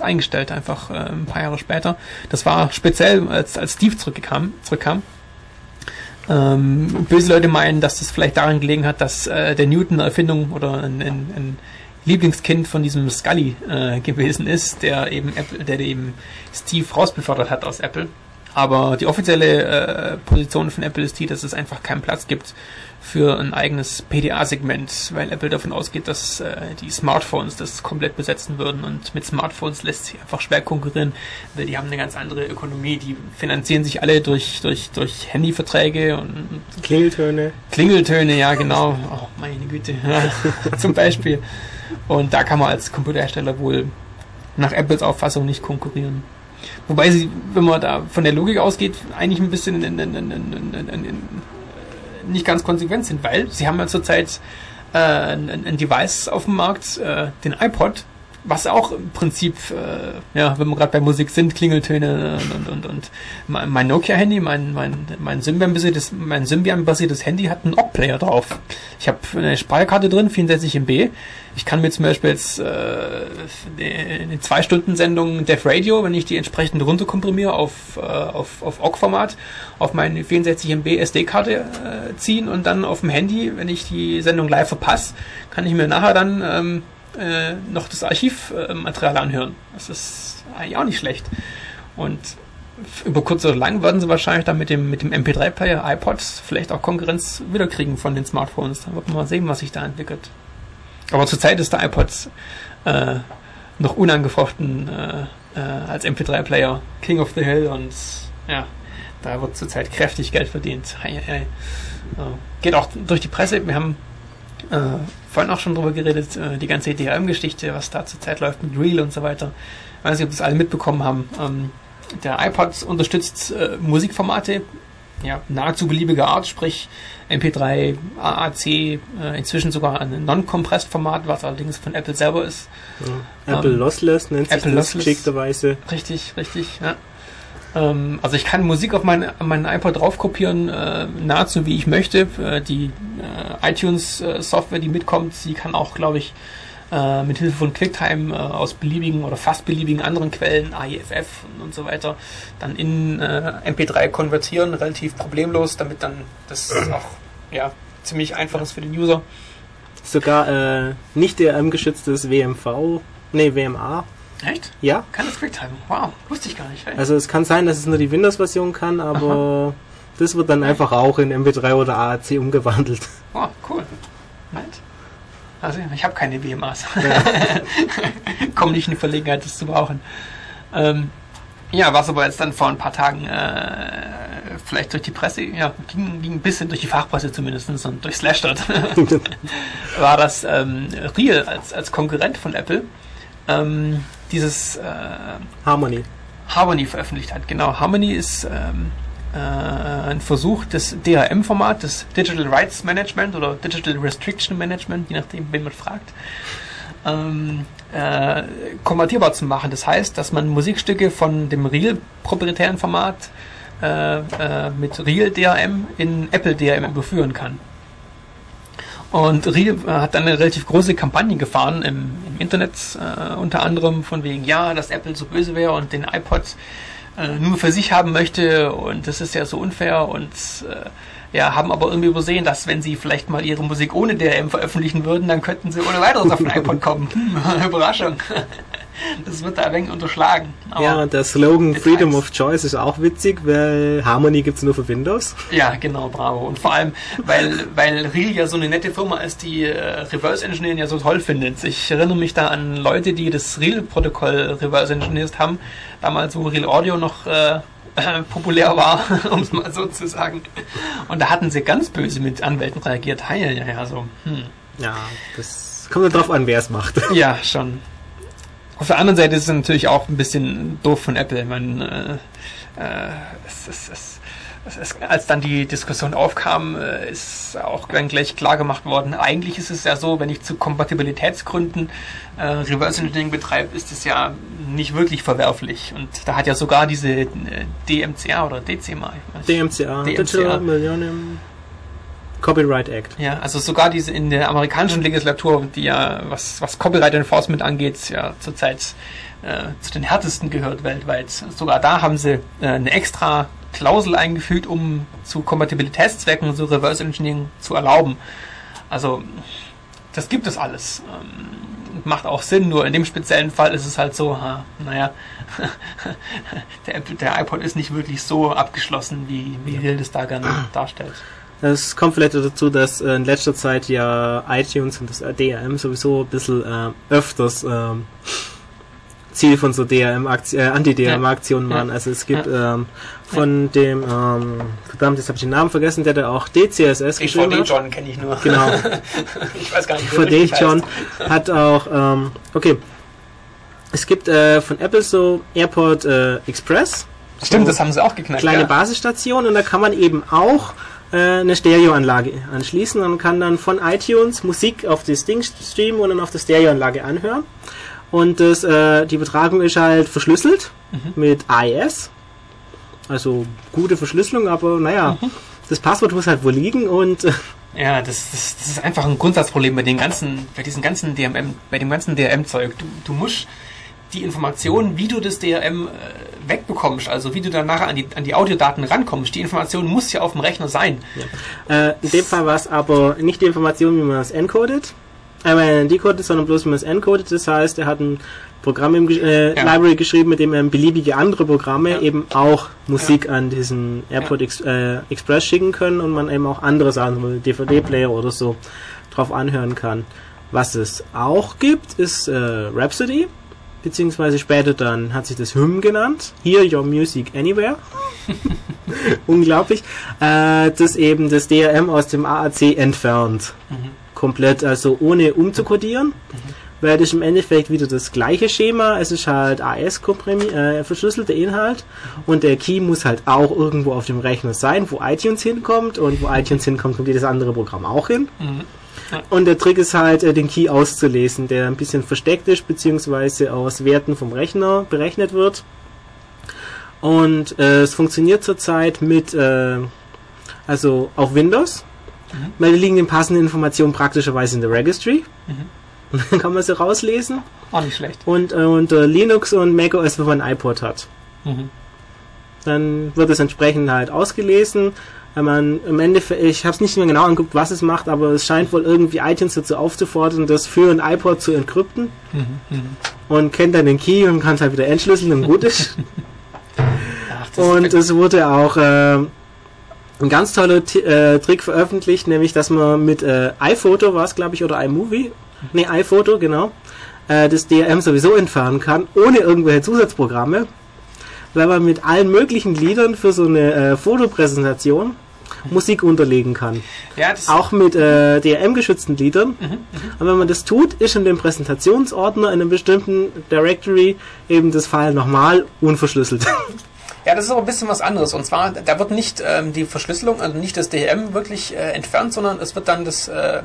eingestellt, einfach äh, ein paar Jahre später. Das war speziell, als, als Steve zurückkam. zurückkam. Ähm, böse Leute meinen, dass das vielleicht daran gelegen hat, dass äh, der Newton eine Erfindung oder ein, ein, ein Lieblingskind von diesem Scully äh, gewesen ist, der eben Apple, der eben Steve rausbefördert hat aus Apple. Aber die offizielle äh, Position von Apple ist die, dass es einfach keinen Platz gibt für ein eigenes PDA-Segment, weil Apple davon ausgeht, dass äh, die Smartphones das komplett besetzen würden und mit Smartphones lässt sich einfach schwer konkurrieren, weil die haben eine ganz andere Ökonomie, die finanzieren sich alle durch, durch, durch Handyverträge und Klingeltöne. Klingeltöne, ja genau. Oh meine Güte, ja, zum Beispiel. Und da kann man als Computerhersteller wohl nach Apples Auffassung nicht konkurrieren. Wobei sie, wenn man da von der Logik ausgeht, eigentlich ein bisschen in, in, in, nicht ganz konsequent sind, weil sie haben ja zurzeit äh, ein, ein, Device auf dem Markt, äh, den iPod, was auch im Prinzip, äh, ja, wenn wir gerade bei Musik sind, Klingeltöne und, und, und, und mein Nokia-Handy, mein, mein, mein Symbian-basiertes mein Symbian Handy hat einen OGG-Player drauf. Ich habe eine Speicherkarte drin, 64 MB. Ich kann mir zum Beispiel jetzt äh, eine zwei Stunden Sendung Def Radio, wenn ich die entsprechend runterkomprimiere auf, äh, auf, auf OGG-Format, auf meine 64 MB SD-Karte äh, ziehen und dann auf dem Handy, wenn ich die Sendung live verpasse, kann ich mir nachher dann ähm, äh, noch das Archivmaterial anhören. Das ist eigentlich auch nicht schlecht. Und über kurz oder lang werden sie wahrscheinlich dann mit dem, mit dem MP3-Player, iPods, vielleicht auch Konkurrenz wiederkriegen von den Smartphones. Da wird man mal sehen, was sich da entwickelt. Aber zurzeit ist der iPod äh, noch unangefochten äh, äh, als MP3-Player King of the Hill und ja, da wird zurzeit kräftig Geld verdient. Hei, hei. Geht auch durch die Presse. Wir haben äh, vorhin auch schon drüber geredet, äh, die ganze DRM-Geschichte, was da zurzeit läuft mit Real und so weiter. Ich weiß nicht, ob das alle mitbekommen haben. Ähm, der iPod unterstützt äh, Musikformate, ja, nahezu beliebiger Art, sprich MP3, AAC, äh, inzwischen sogar ein Non-Compressed-Format, was allerdings von Apple selber ist. Ja. Apple ähm, Lossless nennt Apple sich das geschickterweise. Richtig, richtig, ja. Ähm, also ich kann Musik auf meinen mein iPod drauf kopieren, äh, nahezu wie ich möchte. Äh, die äh, iTunes-Software, die mitkommt, sie kann auch, glaube ich, äh, mit Hilfe von QuickTime äh, aus beliebigen oder fast beliebigen anderen Quellen, AIFF und, und so weiter, dann in äh, MP3 konvertieren, relativ problemlos, damit dann das auch ja, ziemlich einfach ist für den User. Sogar äh, nicht DRM-geschütztes WMV, nee, WMA Echt? Ja. Kann das QuickTime? Wow, wusste ich gar nicht. Ey. Also es kann sein, dass es nur die Windows-Version kann, aber Aha. das wird dann einfach auch in MP3 oder AAC umgewandelt. Oh, cool. Nett. Also ich habe keine WMAs. Ja. Komme nicht in die Verlegenheit, das zu brauchen. Ähm, ja, was aber jetzt dann vor ein paar Tagen äh, vielleicht durch die Presse, ja, ging, ging ein bisschen durch die Fachpresse zumindest und durch Slashdot, war das ähm, Real als, als Konkurrent von Apple ähm, dieses äh, Harmony. Harmony veröffentlicht hat. Genau, Harmony ist ähm, äh, ein Versuch, das DRM-Format, das Digital Rights Management oder Digital Restriction Management, je nachdem, wen man fragt, ähm, äh, konvertierbar zu machen. Das heißt, dass man Musikstücke von dem Real proprietären Format äh, äh, mit Real DRM in Apple DRM überführen kann. Und Real äh, hat dann eine relativ große Kampagne gefahren im, im Internet, äh, unter anderem von wegen, ja, dass Apple so böse wäre und den iPod äh, nur für sich haben möchte und das ist ja so unfair und äh, ja, haben aber irgendwie übersehen, dass wenn sie vielleicht mal ihre Musik ohne DRM veröffentlichen würden, dann könnten sie ohne weiteres auf den iPod kommen. Überraschung. Das wird da ein wenig unterschlagen. Ja, der Slogan Freedom of Choice ist auch witzig, weil Harmony gibt es nur für Windows. Ja, genau, bravo. Und vor allem, weil, weil Real ja so eine nette Firma ist, die äh, Reverse Engineering ja so toll findet. Ich erinnere mich da an Leute, die das Real-Protokoll Reverse Engineert haben, damals wo Real Audio noch äh, äh, populär war, um es mal so zu sagen. Und da hatten sie ganz böse mit Anwälten reagiert. Heil, ja, ja, so. Hm. Ja, das kommt ja drauf an, wer es macht. Ja, schon. Auf der anderen Seite ist es natürlich auch ein bisschen doof von Apple. Man, äh, äh, es, es, es, es, als dann die Diskussion aufkam, äh, ist auch gleich klar gemacht worden, eigentlich ist es ja so, wenn ich zu Kompatibilitätsgründen äh, Reverse Engineering betreibe, ist es ja nicht wirklich verwerflich. Und da hat ja sogar diese äh, DMCA oder DCMA. DMCA, DMCA Digital Millennium Copyright Act. Ja, also sogar diese in der amerikanischen Legislatur, die ja was, was Copyright Enforcement angeht, ja zurzeit äh, zu den härtesten gehört weltweit. Sogar da haben sie äh, eine extra Klausel eingefügt, um zu Kompatibilitätszwecken so Reverse Engineering zu erlauben. Also das gibt es alles. Ähm, macht auch Sinn, nur in dem speziellen Fall ist es halt so, ha, naja, der, der iPod ist nicht wirklich so abgeschlossen, wie, wie Hildes da gerne darstellt. Es kommt vielleicht dazu, dass äh, in letzter Zeit ja iTunes und das DRM sowieso ein bisschen äh, öfters äh, Ziel von so DRM äh, Anti-DRM-Aktionen waren. Ja. Also es gibt ja. ähm, von ja. dem, ähm, verdammt, jetzt habe ich den Namen vergessen, der da auch DCSS geschrieben hat. John kenne ich nur. Genau. ich weiß gar nicht, wie VD John hat auch, ähm, okay, es gibt äh, von Apple so Airport äh, Express. Stimmt, so das haben sie auch geknackt. Kleine Basisstation und da kann man eben auch äh, eine Stereoanlage anschließen und kann dann von iTunes Musik auf das Ding streamen und dann auf der Stereoanlage anhören. Und das, äh, die Übertragung ist halt verschlüsselt mhm. mit AES. Also gute Verschlüsselung, aber naja, mhm. das Passwort muss halt wohl liegen und. Äh, ja, das, das, das, ist einfach ein Grundsatzproblem bei den ganzen, bei diesem ganzen DRM, bei dem ganzen DRM-Zeug. Du, du musst die Informationen, wie du das DRM äh, wegbekommst, also wie du danach an die, an die Audiodaten rankommst, die Information muss ja auf dem Rechner sein. Ja. Äh, in dem Fall war es aber nicht die Information, wie man es encodet, einmal decodet, sondern bloß wie man es encodet. Das heißt, er hat ein Programm im äh, ja. Library geschrieben, mit dem er beliebige andere Programme ja. eben auch Musik ja. an diesen AirPod Ex äh, Express schicken können und man eben auch andere Sachen, wie DVD-Player oder so, drauf anhören kann. Was es auch gibt, ist äh, Rhapsody beziehungsweise später dann hat sich das Hymn genannt. Hear Your Music Anywhere. Unglaublich. Äh, das eben das DRM aus dem AAC entfernt. Mhm. Komplett, also ohne umzukodieren. Mhm. Weil das im Endeffekt wieder das gleiche Schema. Es ist halt AS äh, verschlüsselter Inhalt und der Key muss halt auch irgendwo auf dem Rechner sein, wo iTunes hinkommt und wo iTunes hinkommt, kommt jedes andere Programm auch hin. Mhm. Und der Trick ist halt, äh, den Key auszulesen, der ein bisschen versteckt ist, beziehungsweise aus Werten vom Rechner berechnet wird. Und äh, es funktioniert zurzeit mit, äh, also auf Windows. Mhm. Weil liegen die passenden Informationen praktischerweise in der Registry. Mhm. Und dann kann man sie rauslesen. Auch nicht schlecht. Und äh, unter Linux und macOS, wenn man ein iPod hat. Mhm. Dann wird es entsprechend halt ausgelesen wenn man im Endeffekt, ich habe es nicht mehr genau angeguckt, was es macht, aber es scheint wohl irgendwie iTunes dazu aufzufordern, das für ein iPod zu entkrypten mhm, mhm. und kennt dann den Key und kann es halt wieder entschlüsseln und gut ist. Ach, und es wurde auch äh, ein ganz toller T äh, Trick veröffentlicht, nämlich dass man mit äh, iPhoto war es, glaube ich, oder iMovie, nee, iPhoto, genau, äh, das DRM sowieso entfernen kann, ohne irgendwelche Zusatzprogramme weil man mit allen möglichen Liedern für so eine äh, Fotopräsentation Musik unterlegen kann. Ja, auch mit äh, DRM-geschützten Liedern. Mhm, mhm, Und wenn man das tut, ist in dem Präsentationsordner in einem bestimmten Directory eben das File nochmal unverschlüsselt. Ja, das ist aber ein bisschen was anderes. Und zwar, da wird nicht ähm, die Verschlüsselung, also nicht das DRM wirklich äh, entfernt, sondern es wird dann das äh,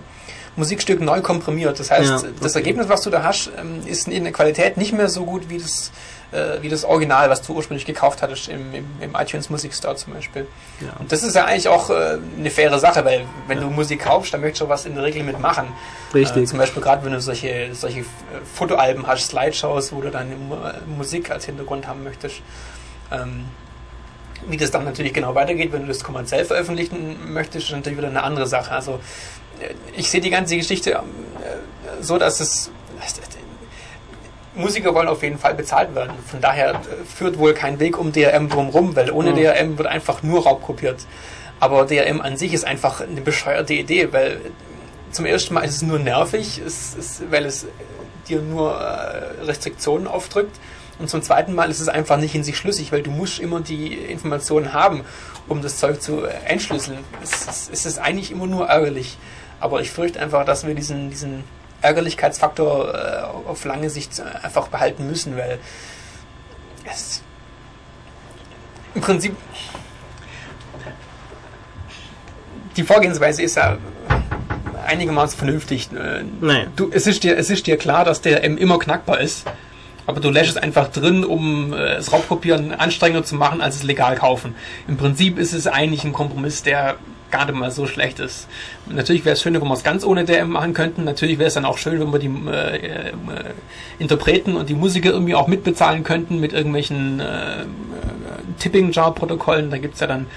Musikstück neu komprimiert. Das heißt, ja, okay. das Ergebnis, was du da hast, ähm, ist in der Qualität nicht mehr so gut wie das äh, wie das Original, was du ursprünglich gekauft hattest im, im, im iTunes Music Store zum Beispiel. Ja. Und das ist ja eigentlich auch äh, eine faire Sache, weil wenn ja. du Musik kaufst, dann möchtest du was in der Regel mitmachen. Richtig. Äh, zum Beispiel gerade wenn du solche, solche äh, Fotoalben hast, Slideshows, wo du deine äh, Musik als Hintergrund haben möchtest. Ähm, wie das dann natürlich genau weitergeht, wenn du das kommerziell veröffentlichen möchtest, ist natürlich wieder eine andere Sache. Also ich sehe die ganze Geschichte so, dass es Musiker wollen auf jeden Fall bezahlt werden. Von daher äh, führt wohl kein Weg um DRM drumherum, weil ohne Mhm. DRM wird einfach nur Raub kopiert. Aber DRM an sich ist einfach eine bescheuerte Idee, weil zum ersten Mal ist es nur nervig, es, es, weil es dir nur äh, Restriktionen aufdrückt. Und zum zweiten Mal ist es einfach nicht in sich schlüssig, weil du musst immer die Informationen haben, um das Zeug zu äh, entschlüsseln. Es, es, es ist eigentlich immer nur ärgerlich. Aber ich fürchte einfach, dass wir diesen, diesen Ärgerlichkeitsfaktor äh, auf lange Sicht einfach behalten müssen, weil es im Prinzip die Vorgehensweise ist ja einigermaßen vernünftig. Äh, Naja. Du, es, ist dir, es ist dir klar, dass der M immer knackbar ist, aber du lässt es einfach drin, um äh, das Raubkopieren anstrengender zu machen, als es legal kaufen. Im Prinzip ist es eigentlich ein Kompromiss, der nicht mal so schlecht ist. Natürlich wäre es schöner, wenn wir es ganz ohne DM machen könnten. Natürlich wäre es dann auch schön, wenn wir die äh, äh, Interpreten und die Musiker irgendwie auch mitbezahlen könnten mit irgendwelchen äh, äh, Tipping-Jar-Protokollen. Da gibt's ja dann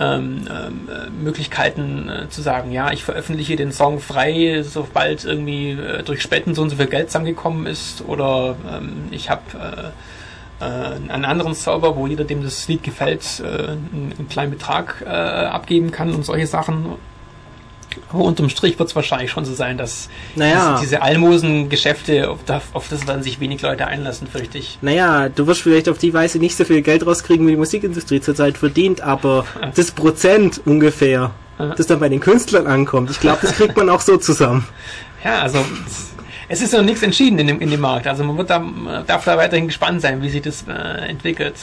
ähm, ähm, äh, Möglichkeiten äh, zu sagen, ja, ich veröffentliche den Song frei, sobald irgendwie äh, durch Spenden so und so viel Geld zusammengekommen ist oder ähm, ich habe äh, äh, einen anderen Server, wo jeder, dem das Lied gefällt, äh, einen, einen kleinen Betrag äh, abgeben kann und solche Sachen. Aber unterm Strich wird es wahrscheinlich schon so sein, dass Naja. diese, diese Almosen-Geschäfte, auf, das- auf das werden sich wenig Leute einlassen, fürchte ich. Naja, du wirst vielleicht auf die Weise nicht so viel Geld rauskriegen, wie die Musikindustrie zurzeit verdient, aber das Prozent ungefähr, das dann bei den Künstlern ankommt, ich glaube, das kriegt man auch so zusammen. Ja, also es- ist noch nichts entschieden in dem, in dem Markt. Also man wird da, man darf da weiterhin gespannt sein, wie sich das äh, entwickelt.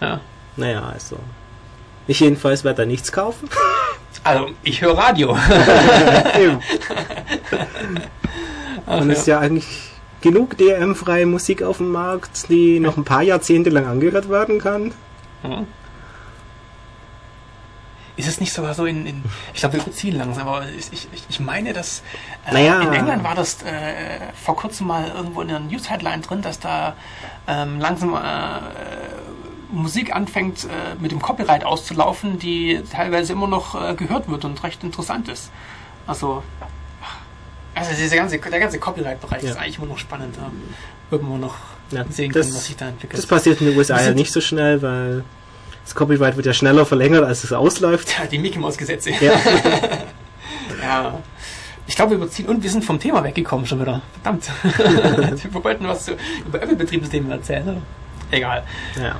Ja. Naja, also. Ich jedenfalls werde da nichts kaufen. Also ich höre Radio. Ach, Und es ist ja eigentlich genug DRM-freie Musik auf dem Markt, die noch ein paar Jahrzehnte lang angehört werden kann. Ja. Ist es nicht sogar so in, in ich glaube, wir überziehen langsam, aber ich, ich, ich meine, dass äh, Naja. in England war das äh, vor kurzem mal irgendwo in einer News-Headline drin, dass da ähm, langsam äh, Musik anfängt äh, mit dem Copyright auszulaufen, die teilweise immer noch äh, gehört wird und recht interessant ist. Also, also diese ganze, der ganze Copyright-Bereich Ja. ist eigentlich immer noch spannend. Da wird man noch Ja, sehen das- können, was sich da entwickelt. Das passiert in den USA ja nicht so schnell, weil das Copyright wird ja schneller verlängert, als es ausläuft. Ja, die Mickey Maus Gesetze. Ja. Ja. Ich glaube, wir überziehen und wir sind vom Thema weggekommen schon wieder. Verdammt. wir wollten was zu, über Apple-Betriebssysteme erzählen. Oder? Egal. ja.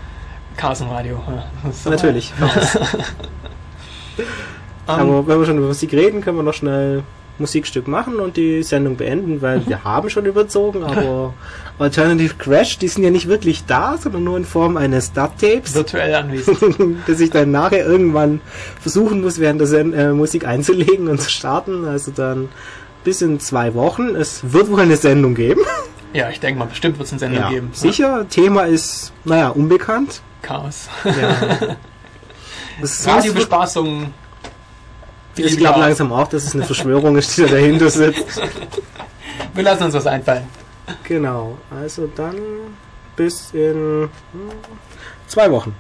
Chaos im Radio. Aber- Natürlich. Ähm, Aber wenn wir schon über Musik reden, können wir noch schnell Musikstück machen und die Sendung beenden, weil wir haben schon überzogen, aber Alternative Crash, die sind ja nicht wirklich da, sondern nur in Form eines Dub-Tapes, virtuell anwesend. das ich dann nachher irgendwann versuchen muss, während der Sen äh, Musik einzulegen und zu starten. Also dann bis in zwei Wochen. Es wird wohl eine Sendung geben. ja, ich denke mal, bestimmt wird es eine Sendung Ja, geben. sicher. Thema ist, naja, unbekannt. Chaos. Ja. Radiobespaßung. Ich glaube langsam auch, dass es eine Verschwörung ist, die da dahinter sitzt. Wir lassen uns was einfallen. Genau. Also dann bis in hm, zwei Wochen.